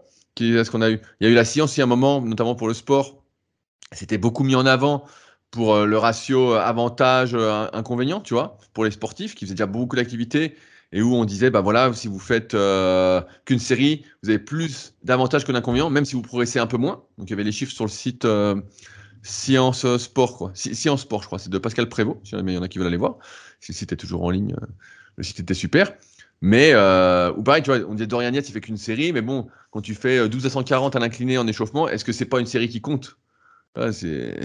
qu'on a eu? Il y a eu la science il y a un moment, notamment pour le sport. C'était beaucoup mis en avant pour euh, le ratio euh, avantage-inconvénient, tu vois, pour les sportifs qui faisaient déjà beaucoup d'activités et où on disait, bah voilà, si vous faites euh, qu'une série, vous avez plus d'avantages que d'inconvénients, même si vous progressez un peu moins. Donc il y avait les chiffres sur le site euh, Science Sport, quoi. Sci- Science Sport, je crois, c'est de Pascal Prévost, si il y en a qui veulent aller voir. Si le site est toujours en ligne, euh, le site était super. Mais, euh, ou pareil, tu vois, on disait Dorian Yates, il fait qu'une série, mais bon, quand tu fais euh, 12 à 140 à l'incliné en échauffement, est-ce que c'est pas une série qui compte? C'est...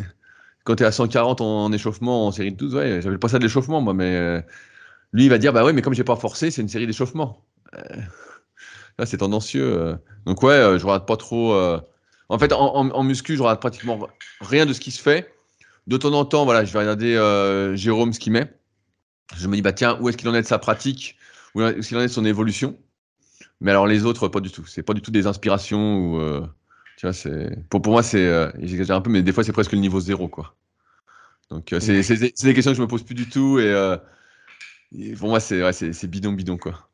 Quand tu es à 140 en, en échauffement en série de 12, ouais, j'avais pas ça de l'échauffement, moi, mais euh, lui, il va dire, bah ouais, mais comme j'ai pas forcé, c'est une série d'échauffement. Euh, là, c'est tendancieux. euh. Donc, ouais, euh, je regarde pas trop. En fait, en, en- en muscu, je regarde pratiquement rien de ce qui se fait. De temps en temps, voilà, je vais regarder euh, Jérôme ce qu'il met. Je me dis, bah tiens, où est-ce qu'il en est de sa pratique? Où est-ce qu'il en est de son évolution? Mais alors, les autres, pas du tout. C'est pas du tout des inspirations ou. euh, tu vois, c'est. Pour, pour moi, c'est. euh, J'exagère un peu, mais des fois, c'est presque le niveau zéro, quoi. Donc, euh, c'est des questions que je me pose plus du tout et. et pour moi, c'est ouais, bidon, bidon, quoi.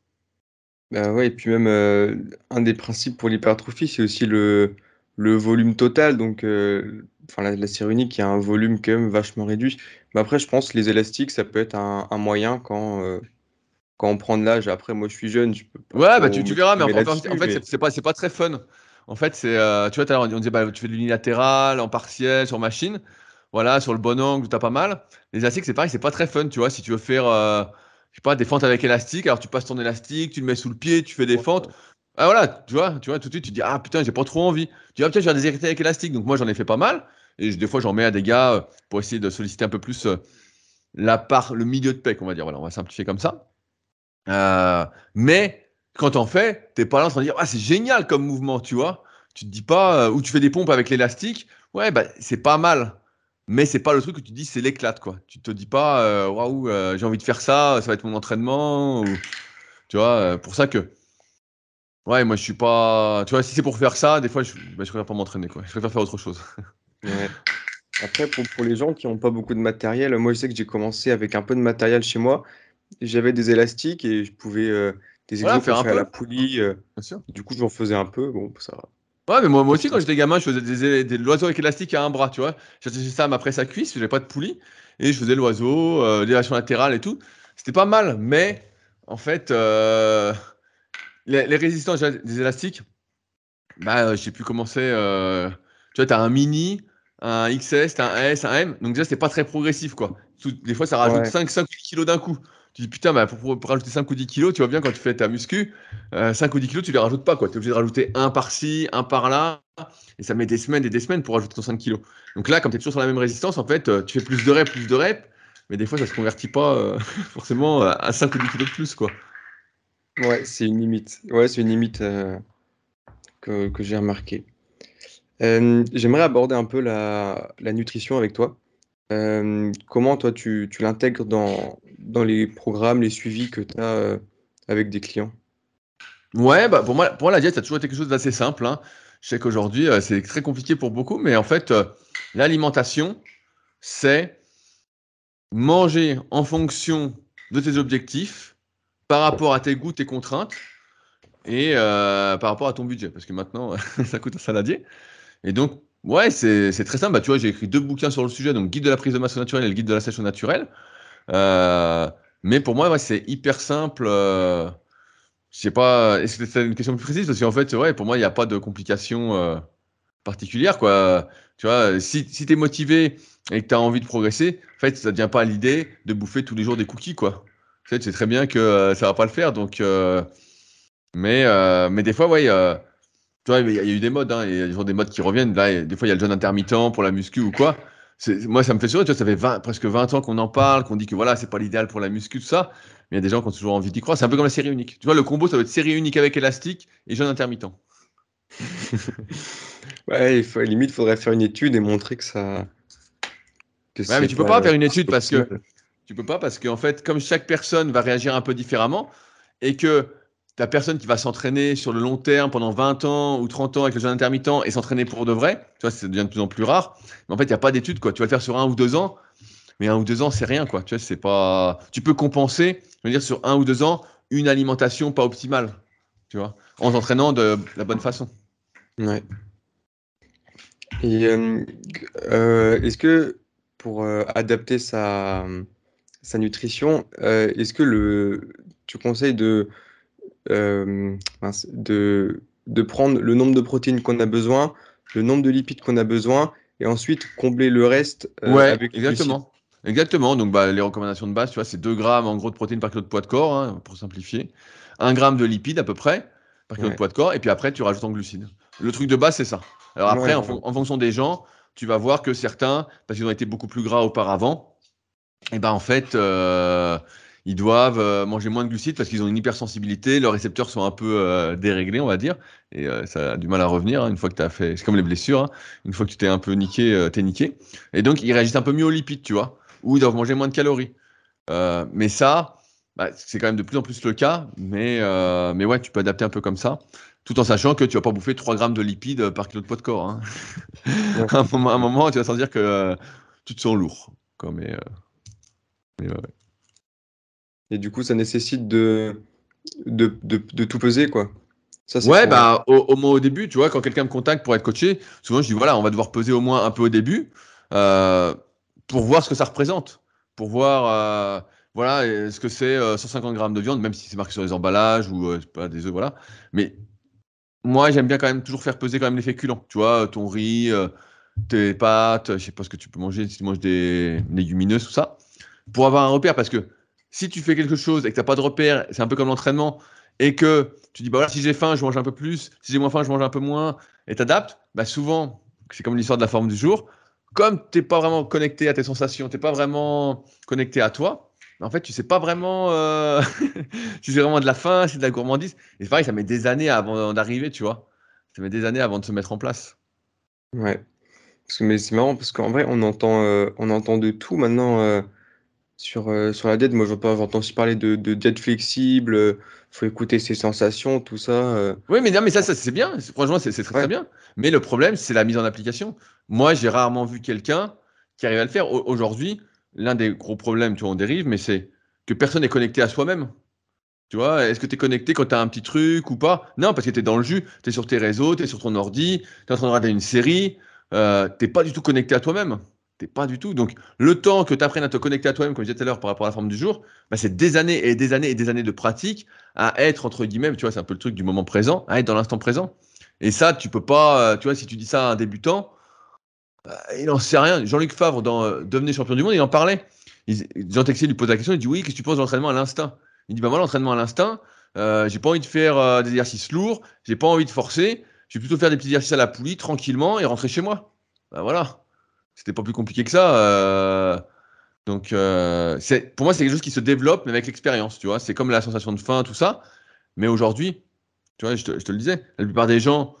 Bah ouais, et puis même, un des principes pour l'hypertrophie, c'est aussi le, le volume total. Donc, euh, enfin, la, la série unique, il y a un volume quand même vachement réduit. Mais après, je pense que les élastiques, ça peut être un, un moyen quand, euh, quand on prend de l'âge. Après, moi, je suis jeune, je peux pas Ouais, bah tu, tu verras, mais en, fait, mais- c'est- pas, pas très fun. En fait, c'est, euh, tu vois, tout à on disait, bah, tu fais de l'unilatéral, en partiel, sur machine. voilà, sur le bon angle, tu as pas mal. Les élastiques, c'est pareil, c'est pas très fun, tu vois. Si tu veux faire, je sais pas, des fentes avec élastique, alors tu passes ton élastique, tu le mets sous le pied, tu fais des fentes. Ah voilà, tu vois, tu vois, tout de suite, tu dis, ah putain, j'ai pas trop envie. Tu dis, ah putain, j'ai des élastiques avec élastique. Donc moi, j'en ai fait pas mal. Et des fois, j'en mets à des gars euh, pour essayer de solliciter un peu plus euh, la part, le milieu de pec, on va dire. Voilà, on va simplifier comme ça. mais quand en fais, t'es pas là en train de dire, ah, c'est génial comme mouvement, tu vois. Tu te dis pas, ou tu fais des pompes avec l'élastique, ouais, bah, c'est pas mal mais c'est pas le truc que tu dis c'est l'éclate quoi. Tu te dis pas euh, waouh euh, j'ai envie de faire ça, ça va être mon entraînement ou tu vois euh, pour ça que ouais moi je suis pas tu vois si c'est pour faire ça des fois je, bah, je préfère pas m'entraîner quoi. Je préfère faire autre chose. Après pour, pour, les gens qui n'ont pas beaucoup de matériel, moi je sais que j'ai commencé avec un peu de matériel chez moi. J'avais des élastiques et je pouvais des voilà, faire, un peu. à la poulie. Du coup j'en faisais un peu bon ça Ouais, mais moi, moi aussi, quand j'étais gamin, je faisais des, des, l'oiseau avec élastique à un bras, tu vois. J'attachais ça après sa cuisse, j'avais pas de poulie, et je faisais l'oiseau, euh, l'élévation latérale et tout. C'était pas mal, mais en fait, euh, les, les, résistances des élastiques, bah, euh, j'ai pu commencer. Euh, tu vois, tu as un mini, un XS, as un S, un M, donc déjà, c'était pas très progressif, quoi. des fois, ça rajoute 5, 5 kilos d'un coup. Tu dis putain, bah, pour, rajouter 5 ou 10 kilos, tu vois bien quand tu fais ta muscu, 5 euh, ou 10 kilos, tu les rajoutes pas. Tu es obligé de rajouter un par-ci, un par-là. Et ça met des semaines et des semaines pour rajouter ton 5 kilos. Donc là, comme tu es toujours sur la même résistance, en fait, euh, tu fais plus de reps, plus de reps. Mais des fois, ça se convertit pas euh, forcément à 5 ou 10 kilos de plus. quoi. Ouais, c'est une limite. Ouais, c'est une limite que, que j'ai remarqué. J'aimerais aborder un peu la, la nutrition avec toi. comment toi tu, tu l'intègres dans, dans les programmes, les suivis que tu as euh, avec des clients? Ouais, bah pour, moi, pour moi, la diète, ça a toujours été quelque chose d'assez simple. Hein. Je sais qu'aujourd'hui, euh, c'est très compliqué pour beaucoup, mais en fait, euh, l'alimentation, c'est manger en fonction de tes objectifs, par rapport à tes goûts, tes contraintes, et par rapport à ton budget, parce que maintenant, ça coûte un saladier. Et donc, ouais, c'est très simple. Bah, tu vois, j'ai écrit deux bouquins sur le sujet, donc Guide de la prise de masse naturelle et le Guide de la sèche naturelle. Euh, mais pour moi, c'est hyper simple. Euh, je sais pas, est-ce que c'est une question plus précise? Parce qu'en fait, ouais, pour moi, il n'y a pas de complications euh, particulières. Quoi. Tu vois, si, si tu es motivé et que tu as envie de progresser, en fait, ça ne devient pas l'idée de bouffer tous les jours des cookies. Quoi. Tu sais très bien que ça va pas le faire. Donc, mais, mais des fois, ouais, tu vois, il y, a eu des modes. Hein, il y a toujours des modes qui reviennent. Là, des fois, il y a le jeûne intermittent pour la muscu ou quoi moi, ça me fait sourire. Tu vois, ça fait presque 20 ans qu'on en parle, qu'on dit que voilà, c'est pas l'idéal pour la muscu, tout ça. Mais il y a des gens qui ont toujours envie d'y croire. C'est un peu comme la série unique. Tu vois, le combo, ça va être série unique avec élastique et jeûne intermittent. ouais, il faut, limite, il faudrait faire une étude et montrer que ça. ouais, mais tu peux pas faire une étude parce que. Tu peux pas parce qu'en fait, comme chaque personne va réagir un peu différemment et que la personne qui va s'entraîner sur le long terme pendant 20 ans ou 30 ans avec le jeûne intermittent et s'entraîner pour de vrai, tu vois, ça devient de plus en plus rare. Mais en fait, il n'y a pas d'études, quoi. Tu vas le faire sur un ou deux ans, mais un ou deux ans, c'est rien, quoi. Tu vois, c'est pas. Tu peux compenser, je veux dire, sur un ou deux ans, une alimentation pas optimale, tu vois, en s'entraînant de la bonne façon. Ouais. Et euh, euh, est-ce que pour euh, adapter sa, sa nutrition, est-ce que le, tu conseilles de euh, de, de prendre le nombre de protéines qu'on a besoin, le nombre de lipides qu'on a besoin, et ensuite combler le reste euh, ouais, avec exactement. Exactement. Donc, bah, les recommandations de base, tu vois, c'est 2 grammes en gros de protéines par kilo de poids de corps, hein, pour simplifier. 1 gramme de lipides à peu près par kilo de poids de corps, et puis après, tu rajoutes en glucides. Le truc de base, c'est ça. Alors après, en, fonction des gens, tu vas voir que certains, parce qu'ils ont été beaucoup plus gras auparavant, et ben en fait, euh, ils doivent euh, manger moins de glucides parce qu'ils ont une hypersensibilité, leurs récepteurs sont un peu euh, déréglés, on va dire, et euh, ça a du mal à revenir hein, une fois que tu as fait. C'est comme les blessures, hein. une fois que tu t'es un peu niqué, t'es niqué. Et donc, ils réagissent un peu mieux aux lipides, tu vois, ou ils doivent manger moins de calories. mais ça, bah, c'est quand même de plus en plus le cas, mais, mais ouais, tu peux adapter un peu comme ça, tout en sachant que tu vas pas bouffer 3 grammes de lipides par kilo de poids de corps. Hein. à, un moment, un moment, tu vas sentir que tu te sens lourd. Quoi, mais, mais ouais. Et du coup, ça nécessite de, de, de, tout peser, quoi. Ça, ouais, bah, au, moins au début, tu vois, quand quelqu'un me contacte pour être coaché, souvent je dis voilà, on va devoir peser au moins un peu au début euh, pour voir ce que ça représente, pour voir euh, voilà, ce que c'est 150 euh, grammes de viande, même si c'est marqué sur les emballages ou pas des œufs, voilà. Mais moi, j'aime bien quand même toujours faire peser quand même les féculents, tu vois, ton riz, tes pâtes, je sais pas ce que tu peux manger, si tu manges des légumineuses, tout ça, pour avoir un repère. Parce que si tu fais quelque chose et que tu n'as pas de repère, c'est un peu comme l'entraînement, et que tu dis, bah voilà, si j'ai faim, je mange un peu plus, si j'ai moins faim, je mange un peu moins, et tu adaptes, bah souvent, c'est comme l'histoire de la forme du jour, comme tu n'es pas vraiment connecté à tes sensations, tu n'es pas vraiment connecté à toi, en fait, tu sais pas vraiment euh, si c'est vraiment de la faim, c'est de la gourmandise. Et c'est pareil, ça met des années avant d'arriver, tu vois. Ça met des années avant de se mettre en place. Ouais. Parce que, mais c'est marrant parce qu'en vrai, on entend, euh, on entend de tout maintenant euh, sur, sur la diète. Moi, j'entends aussi parler de, de diète flexible, faut écouter ses sensations, tout ça. Oui, mais, non, mais ça, ça c'est bien. Franchement, c'est très, très bien. Mais le problème, c'est la mise en application. Moi, j'ai rarement vu quelqu'un qui arrive à le faire. Aujourd'hui, l'un des gros problèmes, tu vois, on dérive, mais c'est que personne n'est connecté à soi-même. Tu vois, est-ce que tu es connecté quand tu as un petit truc ou pas? Non, parce que tu es dans le jus, tu es sur tes réseaux, tu es sur ton ordi, tu es en train de regarder une série, euh, tu pas du tout connecté à toi-même. Pas du tout. Donc, le temps que tu apprennes à te connecter à toi-même, comme je disais tout à l'heure par rapport à la forme du jour, bah, c'est des années et des années et des années de pratique à être, entre guillemets, tu vois, c'est un peu le truc du moment présent, à être dans l'instant présent. Et ça, tu peux pas, euh, tu vois, si tu dis ça à un débutant, bah, il n'en sait rien. Jean-Luc Favre, dans euh, Devenez champion du monde, il en parlait. Jean Texier lui pose la question, il dit Oui, qu'est-ce que tu penses de l'entraînement à l'instinct? Il dit Bah, moi, l'entraînement à l'instinct, euh, j'ai pas envie de faire euh, des exercices lourds, j'ai pas envie de forcer, je vais plutôt faire des petits exercices à la poulie, tranquillement, et rentrer chez moi. Bah, voilà. C'était pas plus compliqué que ça. donc, pour moi, c'est quelque chose qui se développe, mais avec l'expérience, tu vois. C'est comme la sensation de faim, tout ça. Mais aujourd'hui, tu vois, je te, je te le disais, la plupart des gens,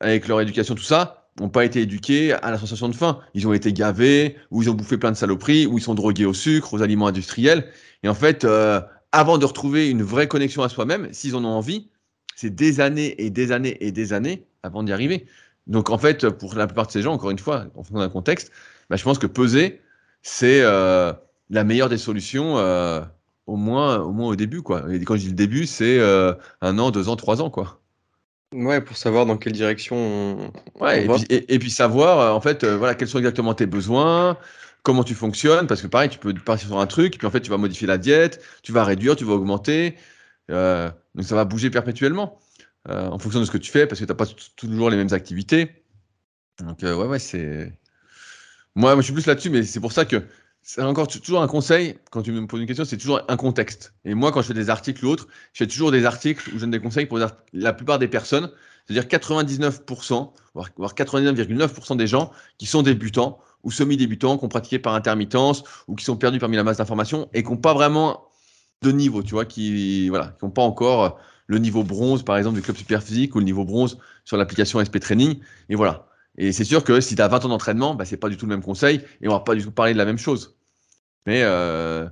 avec leur éducation, tout ça, n'ont pas été éduqués à la sensation de faim. Ils ont été gavés, ou ils ont bouffé plein de saloperies, ou ils sont drogués au sucre, aux aliments industriels. Et en fait, euh, avant de retrouver une vraie connexion à soi-même, s'ils en ont envie, c'est des années et des années et des années avant d'y arriver. Donc en fait, pour la plupart de ces gens, encore une fois, en fonction d'un contexte, bah, je pense que peser, c'est euh, la meilleure des solutions, euh, au, moins, au moins au début. Quoi. Et quand je dis le début, c'est un an, deux ans, trois ans. quoi. Ouais, pour savoir dans quelle direction on, ouais, et, Puis, savoir, euh, en fait, euh, voilà, quels sont exactement tes besoins, comment tu fonctionnes, parce que pareil, tu peux partir sur un truc, puis en fait, tu vas modifier la diète, tu vas réduire, tu vas augmenter. Euh, donc ça va bouger perpétuellement en fonction de ce que tu fais, parce que tu n'as pas toujours les mêmes activités. Donc, ouais, ouais, c'est. Moi, moi, je suis plus là-dessus, mais c'est pour ça que c'est encore toujours un conseil, quand tu me poses une question, c'est toujours un contexte. Et moi, quand je fais des articles ou autres, je fais toujours des articles où je donne des conseils pour la plupart des personnes, c'est-à-dire 99%, voire 99,9% des gens qui sont débutants ou semi-débutants, qui ont pratiqué par intermittence ou qui sont perdus parmi la masse d'informations et qui n'ont pas vraiment de niveau, tu vois, qui voilà, qui n'ont pas encore le niveau bronze, par exemple, du club super physique ou le niveau bronze sur l'application SP Training. Et voilà. Et c'est sûr que si tu as 20 ans d'entraînement, bah, ce n'est pas du tout le même conseil et on va pas du tout parler de la même chose. Mais il euh,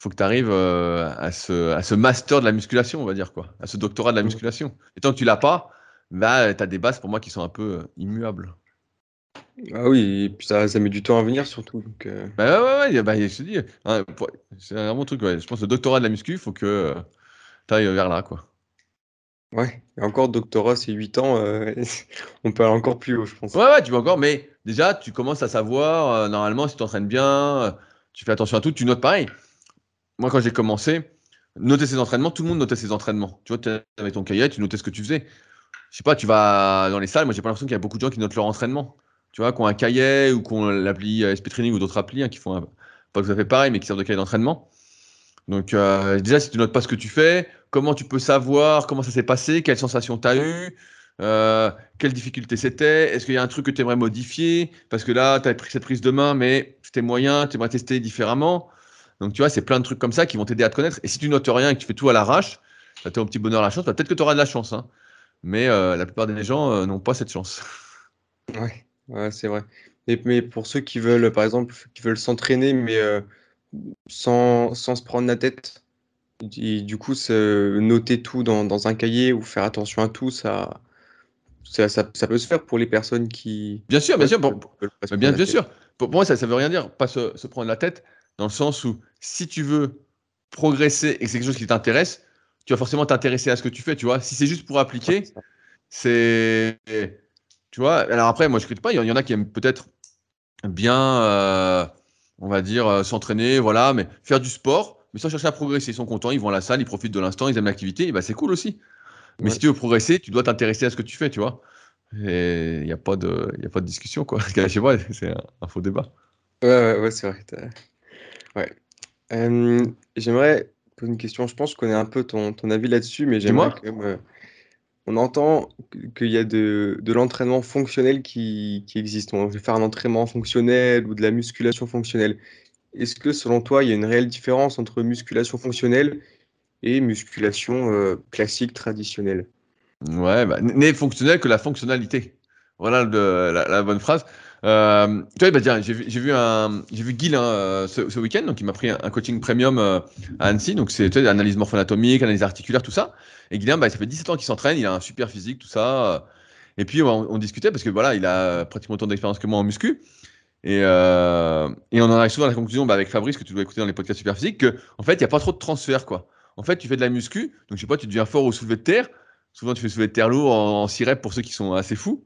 faut que tu arrives euh, à, ce, à ce master de la musculation, on va dire, quoi, à ce doctorat de la musculation. Et tant que tu l'as pas, bah, tu as des bases pour moi qui sont un peu euh, immuables. Ah oui, et puis ça, ça met du temps à venir surtout. Donc, Bah ouais, ouais, bah, je te dis, hein, c'est un bon truc. Ouais. Je pense que le doctorat de la muscu, il faut que tu ailles vers là. quoi. Ouais, et encore doctorat, c'est 8 ans, euh, on peut aller encore plus haut, je pense. Ouais, ouais, tu vas encore, mais déjà, tu commences à savoir, euh, normalement, si tu t'entraînes bien, euh, tu fais attention à tout, tu notes pareil. Moi, quand j'ai commencé, noter ses entraînements, tout le monde notait ses entraînements. Tu vois, tu avais ton cahier, tu notais ce que tu faisais. Je sais pas, tu vas dans les salles, moi, j'ai pas l'impression qu'il y a beaucoup de gens qui notent leur entraînement. Tu vois, qui ont un cahier ou qui ont l'appli SP Training ou d'autres applis hein, qui font pas tout à fait pareil, mais qui servent de cahier d'entraînement. Donc, déjà, si tu notes pas ce que tu fais, comment tu peux savoir comment ça s'est passé, quelles sensations tu as eues, euh, quelles difficultés c'était, est-ce qu'il y a un truc que tu aimerais modifier, parce que là, tu as pris cette prise de main, mais c'était moyen, tu aimerais tester différemment. Donc, tu vois, c'est plein de trucs comme ça qui vont t'aider à te connaître. Et si tu notes rien et que tu fais tout à l'arrache, tu as au petit bonheur la chance, bah, peut-être que tu auras de la chance. Hein. Mais euh, la plupart des gens euh, n'ont pas cette chance. Ouais, ouais c'est vrai. Mais pour ceux qui veulent, par exemple, qui veulent s'entraîner, mais sans, sans se prendre la tête, et du coup, noter tout dans, un cahier ou faire attention à tout, ça, ça, ça, peut se faire pour les personnes qui. Bien sûr, bien sûr. bien, bien sûr. Pour, moi, ça ne veut rien dire, pas se, prendre la tête, dans le sens où si tu veux progresser et que c'est quelque chose qui t'intéresse, tu vas forcément t'intéresser à ce que tu fais, tu vois. Si c'est juste pour appliquer, c'est. Tu vois, alors après, moi, je ne critique pas. Il y en a qui aiment peut-être bien, euh, on va dire, euh, s'entraîner, voilà, mais faire du sport mais sans chercher à progresser. Ils sont contents, ils vont à la salle, ils profitent de l'instant, ils aiment l'activité, et bah, c'est cool aussi. Mais si tu veux progresser, tu dois t'intéresser à ce que tu fais, tu vois. Et il n'y a, pas de, a pas de discussion, quoi. Chez moi, c'est un, faux débat. Ouais, ouais, ouais c'est vrai. Ouais. j'aimerais poser une question. Je pense que je connais un peu ton, ton avis là-dessus, mais j'aimerais quand même. On entend qu'il y a de, de l'entraînement fonctionnel qui, qui existe. On veut faire un entraînement fonctionnel ou de la musculation fonctionnelle. Est-ce que selon toi, il y a une réelle différence entre musculation fonctionnelle et musculation euh, classique traditionnelle? Ouais, bah, n'est fonctionnel que la fonctionnalité. Voilà la, bonne phrase. Euh, tu vois, bah, j'ai vu, un, j'ai vu Guil hein, euh, ce, week-end, donc il m'a pris un, coaching premium euh, à Annecy, donc c'est analyse morpho-anatomique, analyse articulaire, tout ça. Et Guilain, bah, ça fait 17 ans qu'il s'entraîne, il a un super physique, tout ça. Et puis on, discutait parce que voilà, il a pratiquement autant d'expérience que moi en muscu. Et, on en arrive souvent à la conclusion bah, avec Fabrice que tu dois écouter dans les podcasts super physiques que en fait il n'y a pas trop de transfert quoi. En fait, tu fais de la muscu, donc je sais pas, tu deviens fort au soulevé de terre. Souvent, tu fais soulevé de terre lourd en, en 6 reps pour ceux qui sont assez fous.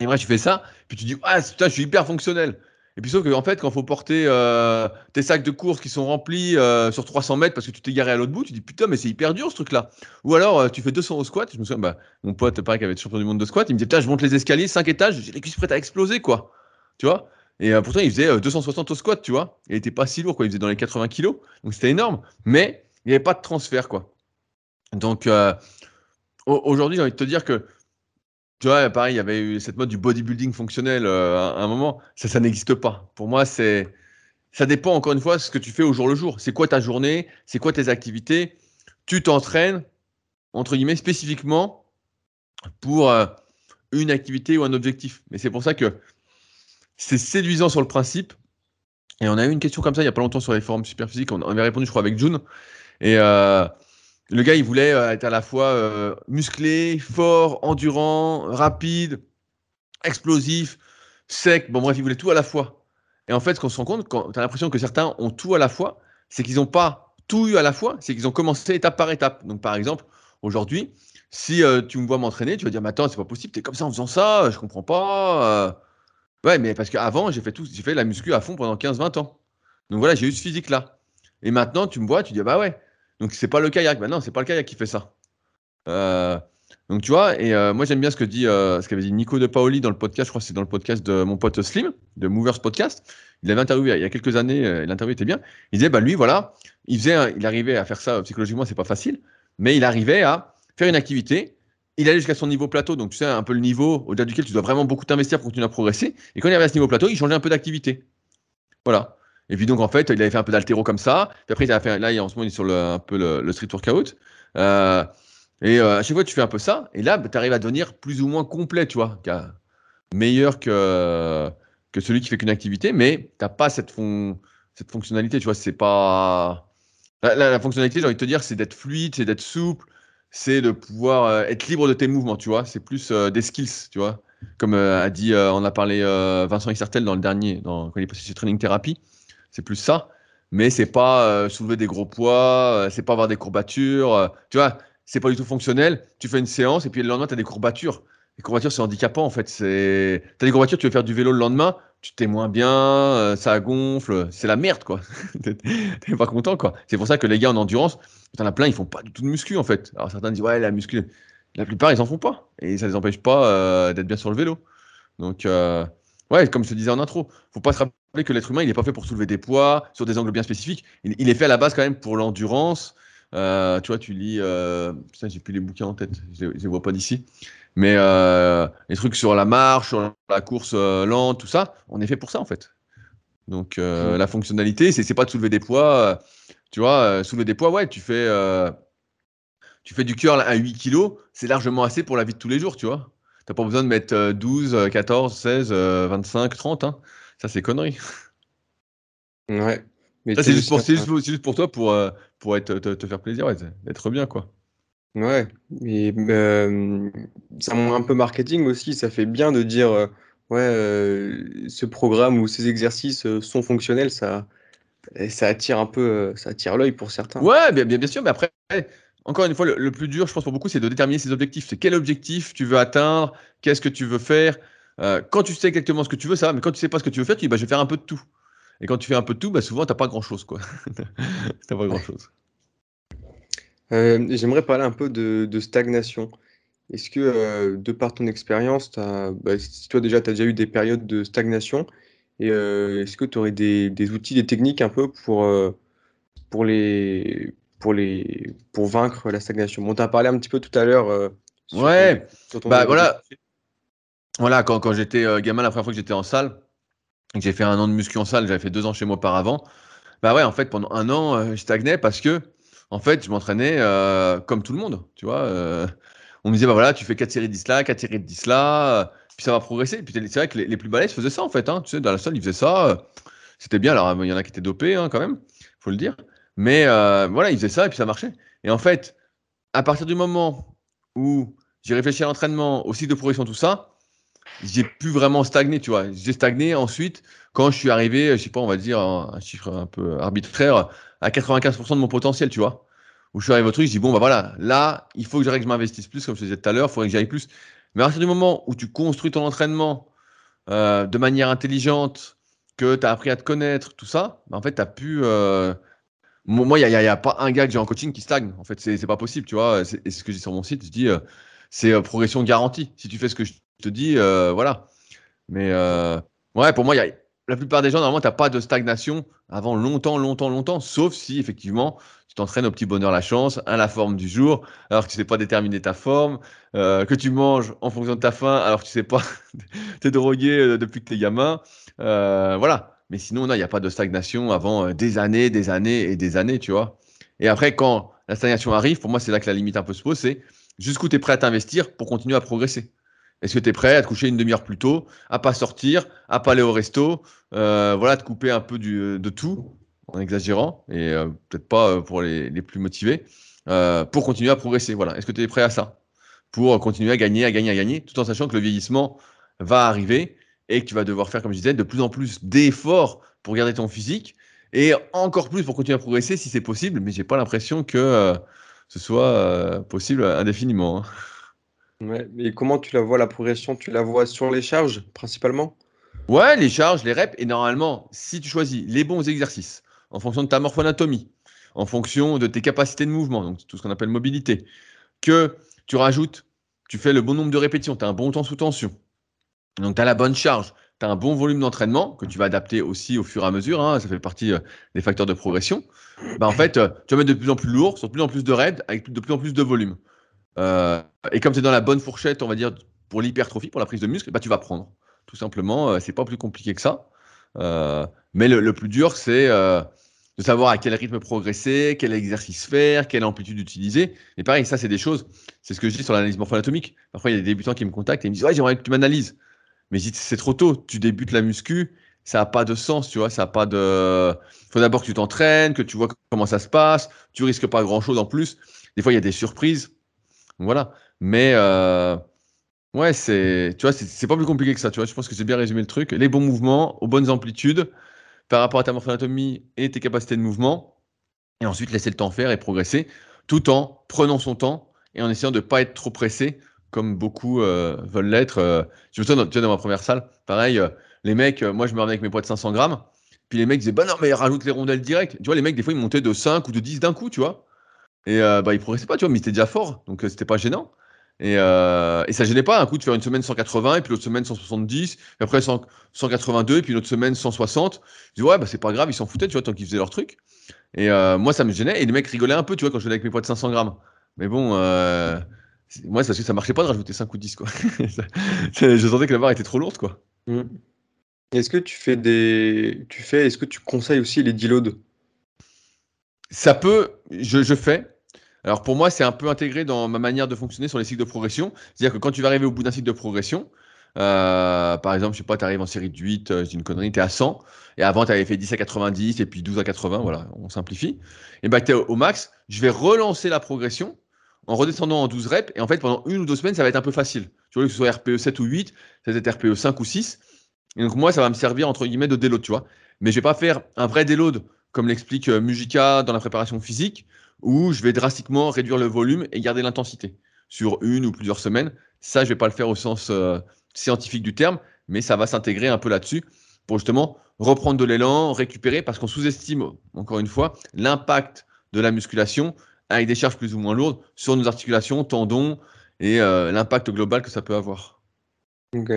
Et moi, tu fais ça, puis tu dis, ah, putain, je suis hyper fonctionnel. Et puis, sauf qu'en en fait, quand faut porter euh, tes sacs de course qui sont remplis euh, sur 300 mètres parce que tu t'es garé à l'autre bout, tu dis, putain, mais c'est hyper dur ce truc-là. Ou alors, euh, tu fais 200 au squat. Je me souviens, bah, mon pote, pareil, qui avait été champion du monde de squat, il me dit, putain, je monte les escaliers, 5 étages, j'ai les cuisses prêtes à exploser, quoi. Tu vois? Et pourtant, il faisait 260 au squat, tu vois? Il était pas si lourd, quoi. Il faisait dans les 80 kilos. Donc, c'était énorme. Mais il n'y avait pas de transfert, quoi. Donc, aujourd'hui, j'ai envie de te dire que tu vois, pareil, il y avait eu cette mode du bodybuilding fonctionnel euh, à un moment. Ça, ça n'existe pas. Pour moi, c'est, ça dépend encore une fois de ce que tu fais au jour le jour. C'est quoi ta journée? C'est quoi tes activités? Tu t'entraînes, entre guillemets, spécifiquement pour euh, une activité ou un objectif. Mais c'est pour ça que c'est séduisant sur le principe. Et on a eu une question comme ça il n'y a pas longtemps sur les forums super physiques. On avait répondu, je crois, avec June. Et euh, le gars, il voulait euh, être à la fois euh, musclé, fort, endurant, rapide, explosif, sec. Bon, bref, il voulait tout à la fois. Et en fait, ce qu'on se rend compte, quand tu as l'impression que certains ont tout à la fois, c'est qu'ils n'ont pas tout eu à la fois, c'est qu'ils ont commencé étape par étape. Donc, par exemple, aujourd'hui, si euh, tu me vois m'entraîner, tu vas dire, mais attends, c'est pas possible, tu es comme ça en faisant ça, je comprends pas. Ouais, mais parce qu'avant, j'ai fait tout, j'ai fait la muscu à fond pendant 15-20 ans. Donc voilà, j'ai eu ce physique-là. Et maintenant, tu me vois, tu dis, bah ouais, donc c'est pas le kayak. Maintenant, c'est pas le kayak qui fait ça. Euh, donc tu vois, et euh, moi j'aime bien ce que dit, euh, ce qu'avait dit Nico de Paoli dans le podcast. Je crois que c'est dans le podcast de mon pote Slim, de Movers Podcast. Il avait interviewé il y a quelques années. L'interview était bien. Il disait, bah lui, voilà, il faisait, il arrivait à faire ça psychologiquement, c'est pas facile, mais il arrivait à faire une activité. Il allait jusqu'à son niveau plateau, donc tu sais un peu le niveau au-delà duquel tu dois vraiment beaucoup t'investir pour continuer à progresser. Et quand il arrivait à ce niveau plateau, il changeait un peu d'activité. Voilà. Et puis donc en fait, il avait fait un peu d'altéro comme ça. Puis après, il a fait, là, en ce moment, il est sur le, un peu le, street workout. Euh, et euh, à chaque fois, tu fais un peu ça. Et là, bah, tu arrives à devenir plus ou moins complet, tu vois, meilleur que, que celui qui fait qu'une activité, mais tu n'as pas cette, cette fonctionnalité, tu vois. C'est pas. La, fonctionnalité, j'ai envie de te dire, c'est d'être fluide, c'est d'être souple, c'est de pouvoir euh, être libre de tes mouvements, tu vois. C'est plus des skills, tu vois. Comme a dit, on a parlé Vincent Issertel dans le dernier, dans, quand il est passé sur Training Therapy c'est plus ça. Mais c'est pas euh, soulever des gros poids, euh, c'est pas avoir des courbatures. Euh, tu vois, c'est pas du tout fonctionnel. Tu fais une séance et puis le lendemain, tu as des courbatures. Les courbatures, c'est handicapant en fait. Tu as des courbatures, tu veux faire du vélo le lendemain, tu t'es moins bien, ça gonfle, c'est la merde quoi. T'es pas content quoi. C'est pour ça que les gars en endurance, en as plein, ils font pas du tout de muscu en fait. Alors certains disent ouais, la muscu, la plupart ils en font pas et ça les empêche pas d'être bien sur le vélo. Donc, ouais, comme je te disais en intro, faut pas se que l'être humain, il n'est pas fait pour soulever des poids sur des angles bien spécifiques. Il, est fait à la base quand même pour l'endurance. Euh, tu vois, tu lis. Euh, putain, j'ai plus les bouquins en tête. Je ne les vois pas d'ici. Mais euh, les trucs sur la marche, sur la course lente, tout ça, on est fait pour ça en fait. Donc mmh. la fonctionnalité, c'est pas de soulever des poids. tu vois, soulever des poids, ouais, tu fais, tu fais du curl à 8 kg, c'est largement assez pour la vie de tous les jours, tu vois. Tu n'as pas besoin de mettre 12, 14, 16, 25, 30. Hein. Ça, c'est connerie. Ouais. Mais c'est juste, juste, pour toi, pour, euh, pour être, te, faire plaisir, ouais, être bien, quoi. Ouais, mais euh, ça montre un peu marketing aussi. Ça fait bien de dire, euh, ouais, ce programme ou ces exercices sont fonctionnels. Ça, ça attire un peu, ça attire l'œil pour certains. Ouais, bien, bien, sûr, mais après, encore une fois, le, le, plus dur, je pense pour beaucoup, c'est de déterminer ses objectifs. C'est quel objectif tu veux atteindre, qu'est-ce que tu veux faire. Euh, quand tu sais exactement ce que tu veux, ça va, mais quand tu sais pas ce que tu veux faire, tu dis bah, je vais faire un peu de tout. Et quand tu fais un peu de tout, bah, souvent, tu n'as pas grand-chose. quoi. pas grand-chose. Euh, j'aimerais parler un peu de, stagnation. est-ce que, de par ton expérience, bah, si toi déjà tu as déjà eu des périodes de stagnation et est-ce que tu aurais des, des, outils, des techniques un peu pour, pour, les, pour, les, pour vaincre la stagnation? Bon, tu as parlé un petit peu tout à l'heure. ouais, bah voilà. Voilà, quand, j'étais gamin, la première fois que j'étais en salle, j'ai fait un an de muscu en salle, j'avais fait deux ans chez moi auparavant. Bah ouais, en fait, pendant un an, je stagnais parce que, en fait, je m'entraînais comme tout le monde, tu vois on me disait, bah voilà, tu fais 4 séries de 10 là, 4 séries de 10 là, euh, puis ça va progresser. Puis c'est vrai que les, plus balèzes faisaient ça en fait. Hein. Tu sais, dans la salle, ils faisaient ça. Euh, c'était bien. Alors, il y en a qui étaient dopés hein, quand même, faut le dire. Mais euh, voilà, ils faisaient ça et puis ça marchait. Et en fait, à partir du moment où j'ai réfléchi à l'entraînement, au cycle de progression, tout ça, j'ai pu vraiment stagner, tu vois. J'ai stagné ensuite quand je suis arrivé, je sais pas, on va dire un chiffre un peu arbitraire, à 95% de mon potentiel, tu vois où je suis arrivé au truc, je dis bon, bah voilà, là, il faut que je m'investisse plus, comme je te disais tout à l'heure, il faudrait que j'aille plus. Mais à partir du moment où tu construis ton entraînement euh, de manière intelligente, que tu as appris à te connaître, tout ça, bah en fait, tu as pu. Euh, moi, il n'y a, pas un gars que j'ai en coaching qui stagne. En fait, c'est pas possible, tu vois. C'est ce que j'ai sur mon site. Je dis, euh, c'est progression garantie. Si tu fais ce que je te dis, voilà. Mais ouais, pour moi, y a, la plupart des gens, normalement, tu n'as pas de stagnation avant longtemps, longtemps, longtemps, sauf si effectivement tu t'entraînes au petit bonheur la chance, à la forme du jour, alors que tu sais pas déterminer ta forme, euh, que tu manges en fonction de ta faim, alors que tu sais pas, tu es drogué euh, depuis que tu es gamin. Euh, voilà. Mais sinon, il n'y a pas de stagnation avant des années, des années et des années, tu vois. Et après, quand la stagnation arrive, pour moi, c'est là que la limite un peu se pose, c'est jusqu'où tu es prêt à t'investir pour continuer à progresser? Est-ce que tu es prêt à te coucher une demi-heure plus tôt, à pas sortir, à pas aller au resto, voilà, te couper un peu du, de tout en exagérant, et euh, peut-être pas euh, pour les, plus motivés, euh, pour continuer à progresser. Voilà. Est-ce que tu es prêt à ça? Pour continuer à gagner, à gagner, à gagner, tout en sachant que le vieillissement va arriver et que tu vas devoir faire, comme je disais, de plus en plus d'efforts pour garder ton physique et encore plus pour continuer à progresser si c'est possible, mais j'ai pas l'impression que ce soit possible indéfiniment. Hein. Ouais, et comment tu la vois la progression? Tu la vois sur les charges principalement? Ouais, les charges, les reps, et normalement, si tu choisis les bons exercices, en fonction de ta morphoanatomie, en fonction de tes capacités de mouvement, donc tout ce qu'on appelle mobilité, que tu rajoutes, tu fais le bon nombre de répétitions, tu as un bon temps sous tension, donc tu as la bonne charge, tu un bon volume d'entraînement que tu vas adapter aussi au fur et à mesure, hein, ça fait partie euh, des facteurs de progression, bah, en fait, euh, tu vas mettre de plus en plus lourd, sur de plus en plus de raids, avec de plus en plus de volume. Euh, et comme tu es dans la bonne fourchette, on va dire, pour l'hypertrophie, pour la prise de muscle, bah, tu vas prendre. Tout simplement, c'est pas plus compliqué que ça. mais le, plus dur, c'est de savoir à quel rythme progresser, quel exercice faire, quelle amplitude utiliser. Et pareil, ça, c'est des choses, c'est ce que je dis sur l'analyse morpho-anatomique. Parfois, il y a des débutants qui me contactent et ils me disent Ouais, j'aimerais que tu m'analyses. Mais c'est trop tôt, tu débutes la muscu, ça n'a pas de sens, tu vois, ça n'a pas de. Faut d'abord que tu t'entraînes, que tu vois comment ça se passe, tu risques pas grand chose en plus. Des fois, il y a des surprises. Voilà. Mais. Euh, ouais, c'est, tu vois, c'est pas plus compliqué que ça, tu vois. Je pense que j'ai bien résumé le truc. Les bons mouvements, aux bonnes amplitudes, par rapport à ta morphoanatomie et tes capacités de mouvement, et ensuite laisser le temps faire et progresser, tout en prenant son temps et en essayant de ne pas être trop pressé, comme beaucoup euh, veulent l'être. Euh. je me souviens, dans, ma première salle, pareil, euh, les mecs, moi je me revenais avec mes poids de 500 grammes, puis les mecs disaient, bah non, mais rajoute les rondelles direct. Tu vois, les mecs, des fois, ils montaient de 5 ou de 10 d'un coup, tu vois. Et bah, ils progressaient pas, tu vois, mais ils étaient déjà forts, donc c'était pas gênant. Et, euh, et ça gênait pas un coup de faire une semaine 180 et puis l'autre semaine 170, et après 182 et puis l'autre semaine 160. Je dis ouais bah c'est pas grave, ils s'en foutaient tu vois tant qu'ils faisaient leur truc. Et euh, moi ça me gênait et les mecs rigolaient un peu tu vois quand je venais avec mes poids de 500 grammes. Mais bon, euh, moi c'est parce que ça marchait pas de rajouter 5 ou 10 quoi. je sentais que la barre était trop lourde quoi. Mmh. Est-ce que tu fais des, tu fais, est-ce que tu conseilles aussi les deloads Ça peut, je, je fais. Alors pour moi, c'est un peu intégré dans ma manière de fonctionner sur les cycles de progression. C'est-à-dire que quand tu vas arriver au bout d'un cycle de progression, euh, par exemple, je sais pas, tu arrives en série de 8, euh, je dis une connerie, tu es à 100, et avant tu avais fait 10 à 90, et puis 12 à 80, voilà, on simplifie. Et bien tu es au, max, je vais relancer la progression en redescendant en 12 reps, et en fait pendant une ou deux semaines, ça va être un peu facile. Tu vois, que ce soit RPE 7 ou 8, ça va être RPE 5 ou 6. Et donc moi, ça va me servir entre guillemets de déload, tu vois. Mais je vais pas faire un vrai déload comme l'explique euh, Mujika dans la préparation physique, où je vais drastiquement réduire le volume et garder l'intensité sur une ou plusieurs semaines. Ça, je vais pas le faire au sens euh, scientifique du terme, mais ça va s'intégrer un peu là-dessus pour justement reprendre de l'élan, récupérer, parce qu'on sous-estime, encore une fois, l'impact de la musculation avec des charges plus ou moins lourdes sur nos articulations, tendons et l'impact global que ça peut avoir. Ok.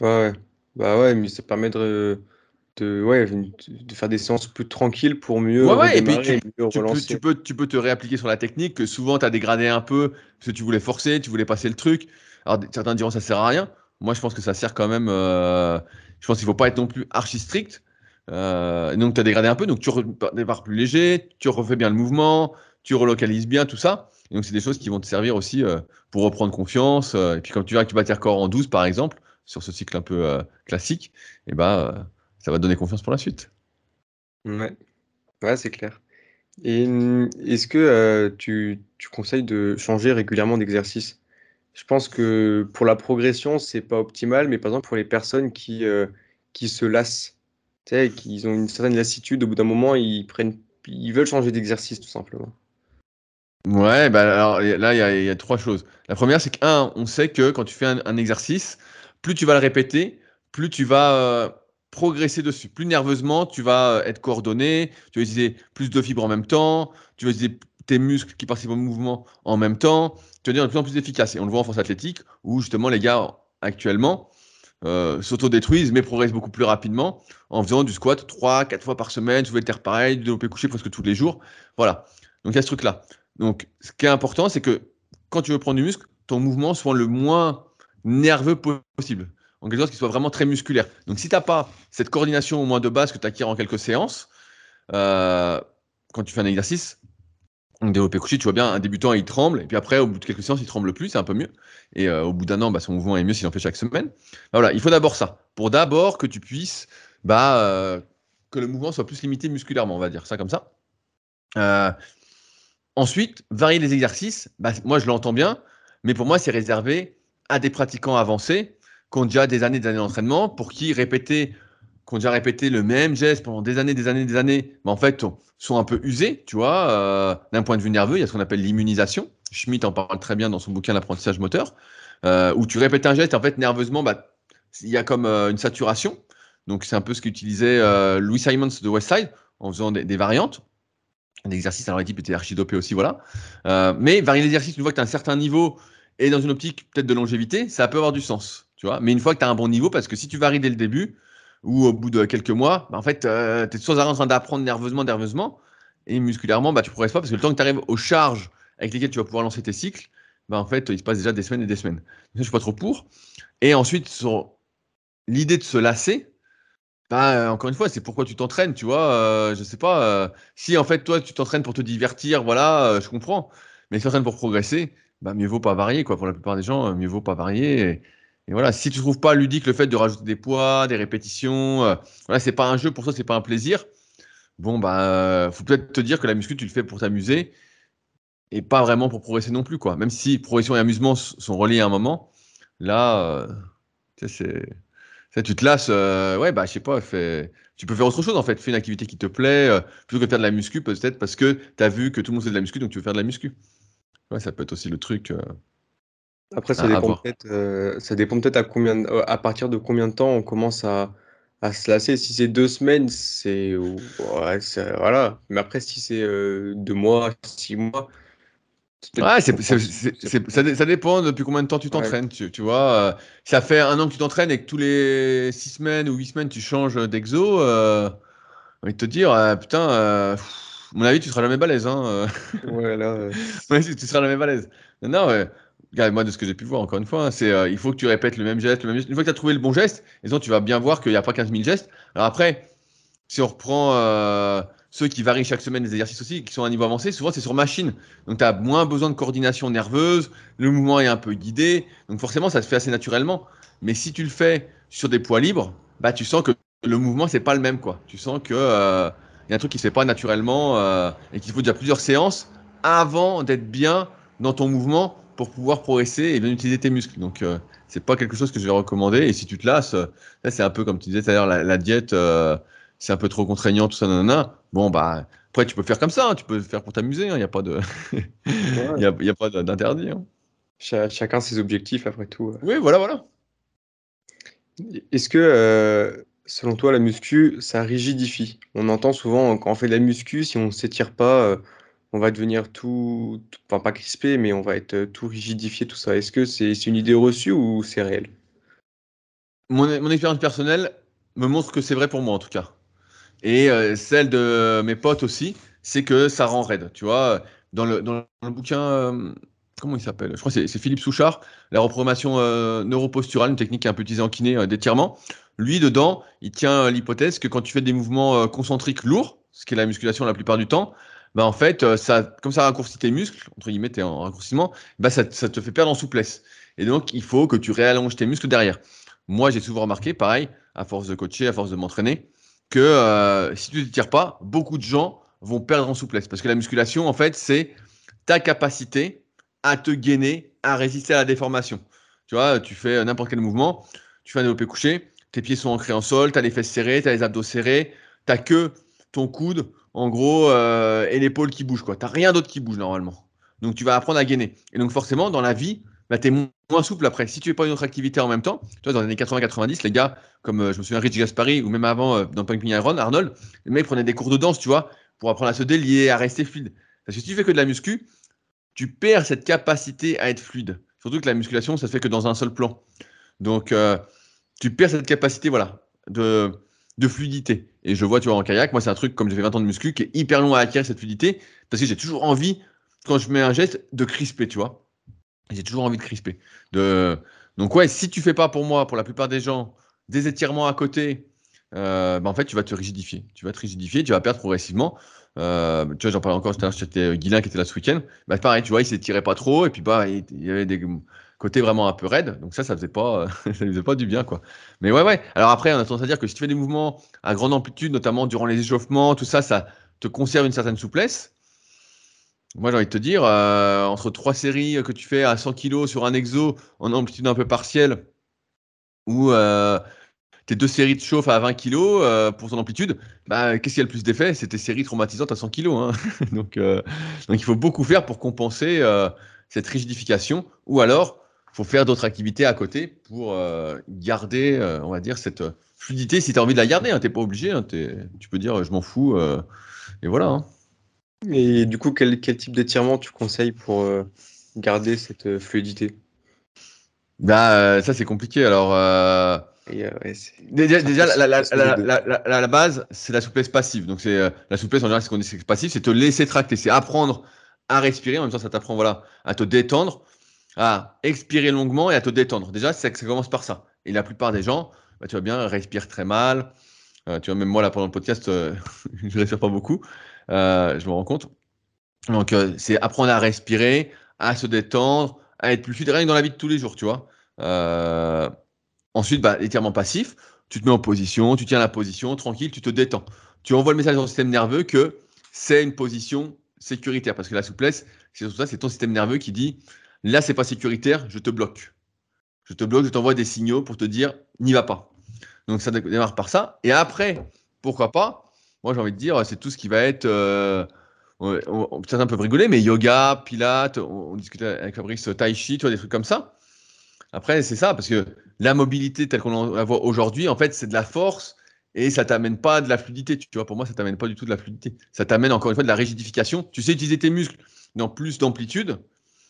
Ouais. Bah ouais, mais ça permet de, de, ouais, de faire des séances plus tranquilles pour mieux ouais, ouais, et puis tu, mieux tu, peux, tu, peux, tu peux te réappliquer sur la technique que souvent tu as dégradé un peu parce que tu voulais forcer, tu voulais passer le truc. Alors certains diront ça sert à rien. Moi je pense que ça sert quand même. Euh, je pense qu'il faut pas être non plus archi strict. Euh, donc tu as dégradé un peu, donc tu repars plus léger, tu refais bien le mouvement, tu relocalises bien tout ça. Donc c'est des choses qui vont te servir aussi euh, pour reprendre confiance. et puis quand tu vois que tu bats tes en 12 par exemple, sur ce cycle un peu classique, eh ben ça va te donner confiance pour la suite. Ouais, ouais c'est clair. Et est-ce que euh, tu, tu, conseilles de changer régulièrement d'exercice? Je pense que pour la progression, c'est pas optimal, mais par exemple pour les personnes qui, euh, qui se lassent, tu sais, qui ont une certaine lassitude, au bout d'un moment, ils, prennent, ils veulent changer d'exercice tout simplement. Ouais, bah alors là, il y, a trois choses. La première, c'est qu'un, on sait que quand tu fais un, un, exercice, plus tu vas le répéter, plus tu vas euh, progresser dessus. Plus nerveusement, tu vas euh, être coordonné, tu vas utiliser plus de fibres en même temps, tu vas utiliser tes muscles qui participent au mouvement en même temps, tu vas devenir de plus en plus efficace. Et on le voit en force athlétique, où justement les gars, actuellement, euh, s'autodétruisent, mais progressent beaucoup plus rapidement en faisant du squat 3, 4 fois par semaine, soulever le terre pareil, du développé couché presque tous les jours. Voilà. Donc il y a ce truc-là. Donc ce qui est important, c'est que quand tu veux prendre du muscle, ton mouvement soit le moins nerveux possible en quelque sorte qui soit vraiment très musculaire. Donc si tu n'as pas cette coordination au moins de base que tu acquiers en quelques séances, euh, quand tu fais un exercice, développé couché, tu vois bien, un débutant, il tremble, et puis après, au bout de quelques séances, il tremble plus, c'est un peu mieux. Et euh, au bout d'un an, bah, son mouvement est mieux s'il en fait chaque semaine. Bah, voilà, il faut d'abord ça, pour d'abord que tu puisses, bah, euh, que le mouvement soit plus limité musculairement, on va dire ça comme ça. ensuite, varier les exercices, bah, moi je l'entends bien, mais pour moi, c'est réservé à des pratiquants avancés qui ont déjà des années d'années d'entraînement, pour qui répéter, qui ont déjà répété le même geste pendant des années, des années, des années, mais en fait, sont un peu usés, tu vois, euh, d'un point de vue nerveux. Il y a ce qu'on appelle l'immunisation. Schmitt en parle très bien dans son bouquin L'apprentissage moteur, euh, où tu répètes un geste, en fait, nerveusement, bah, il y a comme euh, une saturation. Donc, c'est un peu ce qu'utilisait Louis Simons de Westside en faisant des, variantes. L'exercice, alors l'équipe était archidopée aussi, voilà. mais varier l'exercice une fois que tu as un certain niveau et dans une optique peut-être de longévité, ça peut avoir du sens. Mais une fois que tu as un bon niveau, parce que si tu varies dès le début ou au bout de quelques mois, bah, en fait, euh, tu es sans arrêt en train d'apprendre nerveusement, nerveusement. Et musculairement, bah, tu ne progresses pas parce que le temps que tu arrives aux charges avec lesquelles tu vas pouvoir lancer tes cycles, bah, en fait, il se passe déjà des semaines et des semaines. je ne suis pas trop pour. Et ensuite, sur l'idée de se lasser, bah, euh, encore une fois, c'est pourquoi tu t'entraînes, tu vois. Euh, je sais pas. si en fait, toi, tu t'entraînes pour te divertir, voilà, je comprends. Mais si tu t'entraînes pour progresser, bah, mieux vaut pas varier, quoi. Pour la plupart des gens, mieux vaut pas varier. Voilà, si tu trouves pas ludique le fait de rajouter des poids, des répétitions, euh, voilà, c'est pas un jeu pour toi, c'est pas un plaisir. Bon bah, euh, faut peut-être te dire que la muscu tu le fais pour t'amuser et pas vraiment pour progresser non plus quoi. Même si progression et amusement sont reliés à un moment, là, euh, c'est, tu te lasses, ouais bah je sais pas, tu peux faire autre chose en fait, fais une activité qui te plaît plutôt que de faire de la muscu peut-être parce que tu as vu que tout le monde fait de la muscu donc tu veux faire de la muscu. Ouais, ça peut être aussi le truc. Après, ça dépend peut-être, euh, ça dépend peut-être à combien, euh, à partir de combien de temps on commence à, à se lasser. Si c'est deux semaines, c'est, ouais, voilà. Mais après, si c'est euh, deux mois, six mois, Ouais, c'est, ça, ça, dépend depuis combien de temps tu t'entraînes. Tu, tu, vois, ça fait un an que tu t'entraînes et que tous les six semaines ou huit semaines tu changes d'exo. Euh, envie de te dire, putain, à mon avis, tu seras jamais balèze. Hein, ouais, là. tu seras jamais balèze. Non, non, ouais moi, de ce que j'ai pu voir, encore une fois, hein, c'est euh, il faut que tu répètes le même geste, le même geste. Une fois que tu as trouvé le bon geste, et tu vas bien voir qu'il n'y a pas 15 000 gestes. Alors après, si on reprend euh, ceux qui varient chaque semaine des exercices aussi, qui sont à niveau avancé, souvent c'est sur machine. Donc tu as moins besoin de coordination nerveuse, le mouvement est un peu guidé, donc forcément ça se fait assez naturellement. Mais si tu le fais sur des poids libres, bah tu sens que le mouvement c'est pas le même quoi. Tu sens que euh, y a un truc qui se fait pas naturellement et qu'il faut déjà plusieurs séances avant d'être bien dans ton mouvement pour pouvoir progresser et bien utiliser tes muscles. Donc, euh, c'est pas quelque chose que je vais recommander. Et si tu te lasses, euh, c'est un peu comme tu disais tout à l'heure, la, diète, euh, c'est un peu trop contraignant, tout ça, nanana. Bon, bah, après, tu peux faire comme ça, hein. tu peux faire pour t'amuser, il hein. n'y a pas de, il y a, pas d'interdit. Hein. chacun ses objectifs, après tout. Oui, voilà, voilà. Est-ce que, selon toi, la muscu, ça rigidifie On entend souvent quand on fait de la muscu, si on ne s'étire pas on va devenir tout, enfin pas crispé, mais on va être tout rigidifié, tout ça. Est-ce que c'est une idée reçue ou c'est réel? Mon, expérience personnelle me montre que c'est vrai pour moi en tout cas. Et euh, celle de mes potes aussi, c'est que ça rend raide. Tu vois, dans le, dans le bouquin, euh, comment il s'appelle? Je crois que c'est Philippe Souchard, la reprogrammation euh, neuroposturale, une technique qui est un peu utilisée en kiné d'étirement. Lui, dedans, il tient l'hypothèse que quand tu fais des mouvements concentriques lourds, ce qui est la musculation la plupart du temps, bah en fait, ça, comme ça raccourcit tes muscles, entre guillemets, t'es en raccourcissement, bah ça, te fait perdre en souplesse. Et donc, il faut que tu réallonges tes muscles derrière. Moi, j'ai souvent remarqué, pareil, à force de coacher, à force de m'entraîner, que euh, si tu ne tires pas, beaucoup de gens vont perdre en souplesse. Parce que la musculation, en fait, c'est ta capacité à te gainer, à résister à la déformation. Tu vois, tu fais n'importe quel mouvement, tu fais un développé couché, tes pieds sont ancrés en sol, tu as les fesses serrées, tu as les abdos serrés, tu que ton coude, en gros, euh, et l'épaule qui bouge. Tu n'as rien d'autre qui bouge normalement. Donc, tu vas apprendre à gainer. Et donc, forcément, dans la vie, bah, tu es moins souple après. Si tu fais pas une autre activité en même temps, tu vois, dans les années 80-90, les gars, comme euh, je me souviens Rich Gaspari ou même avant euh, dans Punk Iron, Arnold, les mecs prenaient des cours de danse, tu vois, pour apprendre à se délier, à rester fluide. Parce que si tu fais que de la muscu, tu perds cette capacité à être fluide. Surtout que la musculation, ça se fait que dans un seul plan. Donc, tu perds cette capacité, voilà, de, de fluidité. Et je vois, tu vois, en kayak, moi, c'est un truc, comme j'ai fait 20 ans de muscu, qui est hyper long à acquérir cette fluidité, parce que j'ai toujours envie, quand je mets un geste, de crisper, tu vois. J'ai toujours envie de crisper. De... Donc, ouais, si tu fais pas pour moi, pour la plupart des gens, des étirements à côté, euh, bah, en fait, tu vas te rigidifier. Tu vas te rigidifier, tu vas perdre progressivement. Euh, tu vois, j'en parlais encore tout à l'heure, c'était Guilain qui était là ce week-end. Bah, pareil, tu vois, il s'étirait pas trop, et puis bah, il, y avait des côtés vraiment un peu raides. Donc, ça, ça faisait pas, ça faisait pas du bien, quoi. Mais ouais, ouais. Alors après, on a tendance à dire que si tu fais des mouvements à grande amplitude, notamment durant les échauffements, tout ça, ça te conserve une certaine souplesse. Moi, j'ai envie de te dire, euh, entre trois séries que tu fais à 100 kg sur un exo en amplitude un peu partielle, ou euh, tes deux séries de chauffe à 20 kg euh, pour ton amplitude, bah, qu'est-ce qui a le plus d'effet? C'est tes séries traumatisantes à 100 kg. Hein. donc, donc, il faut beaucoup faire pour compenser cette rigidification, ou alors, faut faire d'autres activités à côté pour garder, on va dire, cette fluidité si tu as envie de la garder. Hein, tu n'es pas obligé, hein, tu peux dire, je m'en fous, et voilà. Hein. Et du coup, quel, quel type d'étirement tu conseilles pour euh, garder cette euh, fluidité? Bah, euh, ça c'est compliqué. Alors, déjà, déjà la, la, la, la, base, c'est la souplesse passive. Donc, c'est la souplesse en général, c'est qu'on dit c'est passif, c'est te laisser tracter, c'est apprendre à respirer. En même temps, ça t'apprend voilà, à te détendre, à expirer longuement et à te détendre. Déjà, ça, ça commence par ça. Et la plupart des gens, bah, tu vois bien, respirent très mal. tu vois, même moi, là, pendant le podcast, je respire pas beaucoup. Euh, je me rends compte. Donc, euh, c'est apprendre à respirer, à se détendre, à être plus fluide, rien que dans la vie de tous les jours, tu vois. Euh, ensuite, bah, l'étirement passif, tu te mets en position, tu tiens la position, tranquille, tu te détends. Tu envoies le message dans ton système nerveux que c'est une position sécuritaire. Parce que la souplesse, c'est ça, c'est ton système nerveux qui dit là, c'est pas sécuritaire, je te bloque. Je te bloque, je t'envoie des signaux pour te dire n'y va pas. Donc ça démarre par ça. Et après, pourquoi pas, moi, j'ai envie de dire, c'est tout ce qui va être. Euh, certains peuvent rigoler, mais yoga, pilates, on, discutait avec Fabrice, tai chi, tu vois, des trucs comme ça. Après, c'est ça, parce que la mobilité telle qu'on la voit aujourd'hui, en fait, c'est de la force et ça t'amène pas de la fluidité. Tu vois, pour moi, ça t'amène pas du tout de la fluidité. Ça t'amène encore une fois de la rigidification. Tu sais utiliser tes muscles dans plus d'amplitude,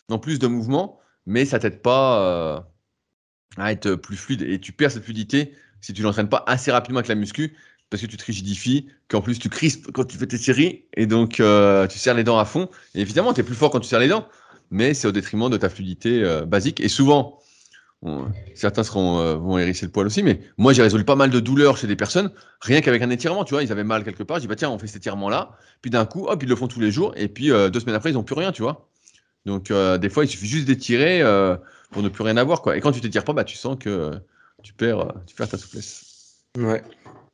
dans plus de mouvements, mais ça t'aide pas euh, à être plus fluide. Et tu perds cette fluidité si tu l'entraînes pas assez rapidement avec la muscu parce que tu te rigidifies, qu'en plus tu crispes quand tu fais tes séries, et donc euh, tu serres les dents à fond. Et évidemment, tu es plus fort quand tu serres les dents, mais c'est au détriment de ta fluidité euh, basique. Et souvent, certains seront, vont hérisser le poil aussi, mais moi j'ai résolu pas mal de douleurs chez des personnes, rien qu'avec un étirement, tu vois, ils avaient mal quelque part, je dis bah tiens, on fait cet étirement-là, puis d'un coup, hop, ils le font tous les jours, et puis deux semaines après, ils n'ont plus rien, tu vois. Donc des fois, il suffit juste d'étirer pour ne plus rien avoir, quoi. Et quand tu t'étires pas, bah tu sens que tu perds, tu perds ta souplesse. Ouais.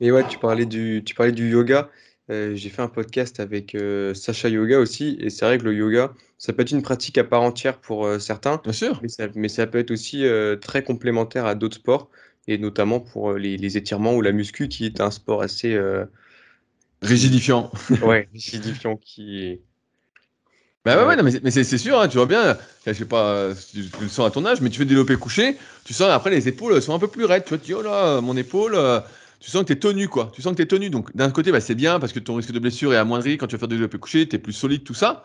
Et ouais, tu parlais du, tu parlais du yoga. Euh, j'ai fait un podcast avec euh, Sacha Yoga aussi, et c'est vrai que le yoga, ça peut être une pratique à part entière pour euh, certains, Bien sûr. mais ça, mais ça peut être aussi très complémentaire à d'autres sports, et notamment pour les, les étirements ou la muscu, qui est un sport assez Rigidifiant. ouais, rigidifiant, qui Bah ouais, ouais, mais c'est- c'est sûr, hein, tu vois bien, je sais pas si tu le sens à ton âge, mais tu fais développer couché, tu sens après les épaules sont un peu plus raides, tu vois, tu dis oh là, mon épaule, tu sens que tu es tenu, quoi. Tu sens que tu es tenu. Donc, d'un côté, bah, c'est bien parce que ton risque de blessure est amoindri quand tu vas faire des développés couchés, tu es plus solide, tout ça.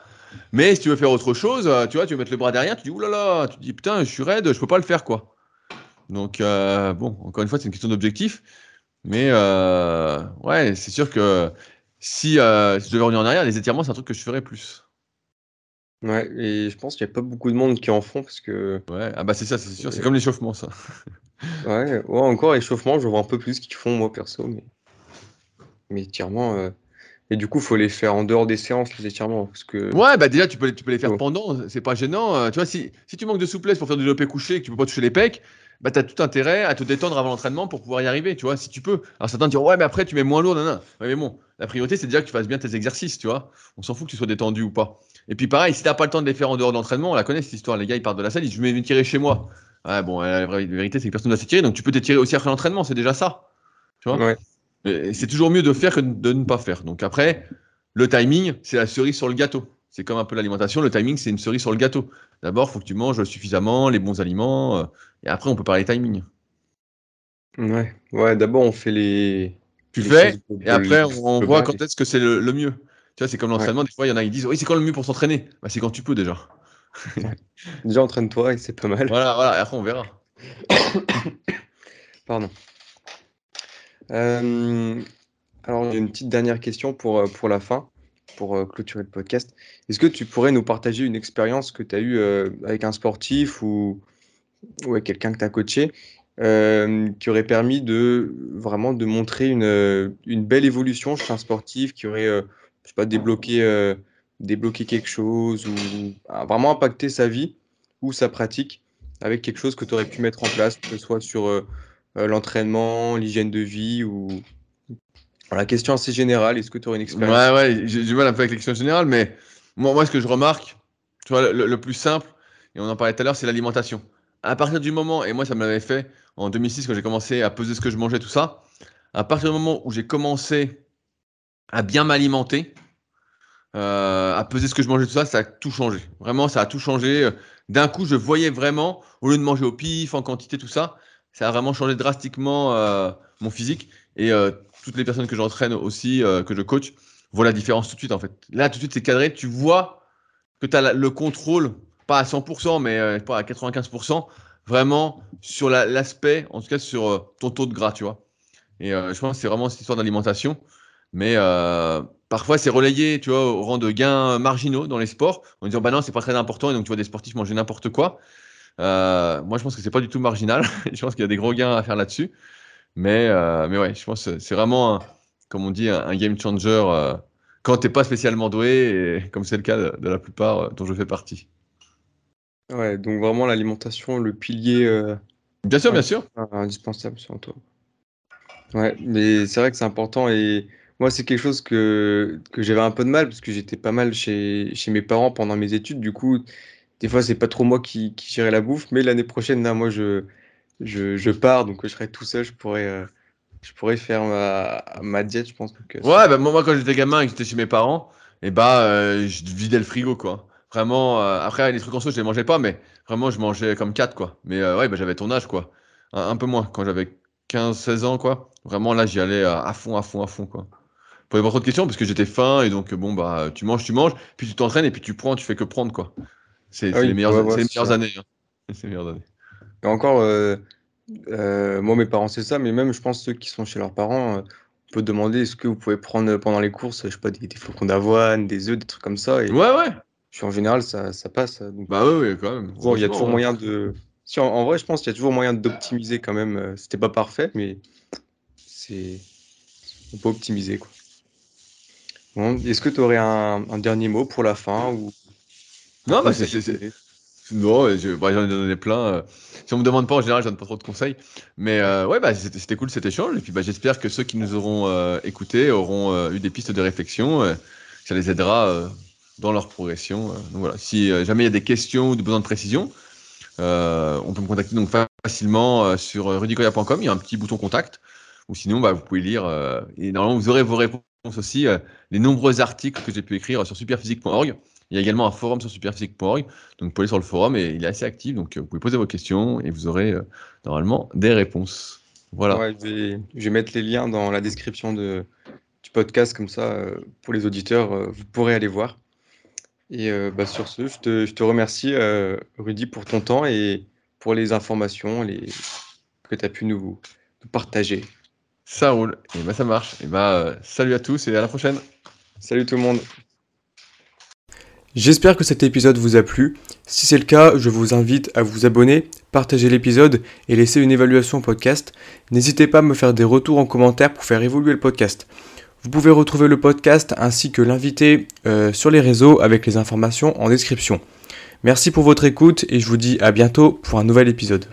Mais si tu veux faire autre chose, euh, tu vois, tu veux mettre le bras derrière, tu dis oulala, là là, tu dis putain, je suis raide, je peux pas le faire quoi. Donc euh, bon, encore une fois, c'est une question d'objectif. Mais euh, ouais, c'est sûr que si, je devais revenir en arrière, les étirements, c'est un truc que je ferais plus. Ouais, et je pense qu'il n'y a pas beaucoup de monde qui en font parce que. Ouais, ah bah c'est ça, c'est sûr, c'est comme l'échauffement, ça. ouais, ouais, encore l'échauffement, je vois un peu plus qu'ils font, moi perso, mais. Mais étirements, et du coup, il faut les faire en dehors des séances, les étirements. Parce que... Ouais, bah déjà, tu peux, tu peux les faire pendant, c'est pas gênant. Euh, tu vois, si, si tu manques de souplesse pour faire du développé couché et que tu peux pas toucher les pecs, bah tu as tout intérêt à te détendre avant l'entraînement pour pouvoir y arriver, tu vois, si tu peux. Alors certains diront, ouais, mais après, tu mets moins lourd, non, non. Ouais, mais bon, la priorité, c'est déjà que tu fasses bien tes exercices, tu vois. On s'en fout que tu sois détendu ou pas. Et puis pareil, si t'as pas le temps de les faire en dehors de l'entraînement, on la connaît cette histoire, les gars, ils partent de la salle, ils disent, je vais m'étirer chez moi. Ouais, bon, la vérité, c'est que personne ne va s'étirer, donc tu peux t'étirer aussi après l'entraînement, c'est déjà ça. Tu vois? Ouais. C'est toujours mieux de faire que de ne pas faire. Donc après, le timing, c'est la cerise sur le gâteau. C'est comme un peu l'alimentation, le timing, c'est une cerise sur le gâteau. D'abord, il faut que tu manges suffisamment, les bons aliments, euh, et après, on peut parler timing. Ouais, ouais d'abord, on fait les. Tu fais, et après, on, voit quand est-ce que c'est le, mieux. Tu vois, c'est comme l'entraînement, des fois, il y en a qui disent Oui, c'est quand le mieux pour s'entraîner? Bah, C'est quand tu peux déjà. déjà, entraîne-toi et c'est pas mal. Voilà, voilà, et après, on verra. Pardon. Euh, alors, j'ai une petite dernière question pour, euh, pour la fin, pour euh, clôturer le podcast. Est-ce que tu pourrais nous partager une expérience que tu as eue euh, avec un sportif ou, avec quelqu'un que tu as coaché qui aurait permis de vraiment de montrer une, une belle évolution chez un sportif qui aurait, je sais pas, débloqué, débloqué quelque chose ou vraiment impacté sa vie ou sa pratique avec quelque chose que tu aurais pu mettre en place, que ce soit sur l'entraînement, l'hygiène de vie ou, la question assez générale, est-ce que tu aurais une expérience Ouais, ouais, j'ai du mal un peu avec la question générale, mais moi, moi, ce que je remarque, tu vois, le, plus simple, et on en parlait tout à l'heure, c'est l'alimentation. À partir du moment, et moi, ça me l'avait fait en 2006 quand j'ai commencé à peser ce que je mangeais, tout ça, à partir du moment où j'ai commencé à bien m'alimenter, euh, à peser ce que je mangeais, tout ça, ça a tout changé. Vraiment, ça a tout changé. D'un coup, je voyais vraiment, au lieu de manger au pif, en quantité, tout ça, ça a vraiment changé drastiquement euh, mon physique. Et euh, toutes les personnes que j'entraîne aussi, que je coach, voient la différence tout de suite en fait. Là, tout de suite, c'est cadré. Tu vois que tu as le contrôle, pas à 100%, mais pas à 95%, vraiment sur l'aspect, en tout cas sur ton taux de gras, tu vois. Et je pense que c'est vraiment cette histoire d'alimentation. Mais parfois, c'est relayé, tu vois, au rang de gains marginaux dans les sports, en disant, bah non, c'est pas très important, et donc tu vois des sportifs manger n'importe quoi. moi, je pense que c'est pas du tout marginal. je pense qu'il y a des gros gains à faire là-dessus. Mais, euh, mais ouais, je pense que c'est vraiment, comme on dit, un, game changer euh, quand tu n'es pas spécialement doué, et comme c'est le cas de, la plupart euh, dont je fais partie. Ouais, donc vraiment l'alimentation, le pilier. bien sûr, bien sûr. Indispensable sur toi. Ouais, mais c'est vrai que c'est important et moi c'est quelque chose que, que j'avais un peu de mal parce que j'étais pas mal chez, chez mes parents pendant mes études. Du coup, des fois c'est pas trop moi qui, qui gérais la bouffe, mais l'année prochaine, là, moi je je, pars, donc je serai tout seul, je pourrais, euh, je pourrais faire ma, ma diète, je pense. Que, ouais, bah, moi, quand j'étais gamin et que j'étais chez mes parents, et eh bah, euh, je vidais le frigo, quoi. Vraiment, euh, après, les trucs en sauce, je les mangeais pas, mais vraiment, je mangeais comme 4, quoi. Mais ouais, bah, j'avais ton âge, quoi. Un, peu moins, quand j'avais 15-16 ans, quoi. Vraiment, là, j'y allais à fond, à fond, à fond, quoi. Pas trop de questions parce que j'étais faim et donc bon bah tu manges, tu manges, puis tu t'entraînes et puis tu prends, tu fais que prendre quoi. C'est ah les meilleures, les meilleures années. Hein. C'est les meilleures années. Et encore, euh, euh, moi, mes parents, c'est ça, mais même, je pense, ceux qui sont chez leurs parents, euh, on peut demander est-ce que vous pouvez prendre pendant les courses, je sais pas, des, flocons d'avoine, des œufs, des trucs comme ça. Et ouais, ouais. Je suis en général, ça, ça passe. bah oui, quand même. il y a toujours moyen de. Si, en, vrai, je pense qu'il y a toujours moyen d'optimiser quand même. C'était pas parfait, mais c'est. On peut optimiser, quoi. Bon, est-ce que tu aurais un, un, dernier mot pour la fin ou... Non, bah c'est non, bah, j'en ai donné plein. Euh. Si on me demande pas, en général, je donne pas trop de conseils. Mais euh, ouais, bah, c'était cool cet échange. Et puis bah, j'espère que ceux qui nous auront euh, écoutés auront eu des pistes de réflexion. ça les aidera dans leur progression. donc voilà. Si jamais il y a des questions ou des besoins de précision, on peut me contacter donc facilement sur rudicoya.com. Il y a un petit bouton contact. Ou sinon, bah, vous pouvez lire. et normalement, vous aurez vos réponses aussi. les nombreux articles que j'ai pu écrire sur superphysique.org. Il y a également un forum sur superphysique.org, donc vous pouvez aller sur le forum et il est assez actif, donc euh, vous pouvez poser vos questions et vous aurez euh, normalement des réponses. Voilà. je, vais, mettre les liens dans la description de, du podcast, comme ça, euh, pour les auditeurs, vous pourrez aller voir. Et bah, sur ce, je te, remercie, Rudy, pour ton temps et pour les informations que tu as pu nous, partager. Ça roule, et bah, ça marche. Et bah, salut à tous et à la prochaine. Salut tout le monde. J'espère que cet épisode vous a plu. Si c'est le cas, je vous invite à vous abonner, partager l'épisode et laisser une évaluation au podcast. N'hésitez pas à me faire des retours en commentaire pour faire évoluer le podcast. Vous pouvez retrouver le podcast ainsi que l'invité euh, sur les réseaux avec les informations en description. Merci pour votre écoute et je vous dis à bientôt pour un nouvel épisode.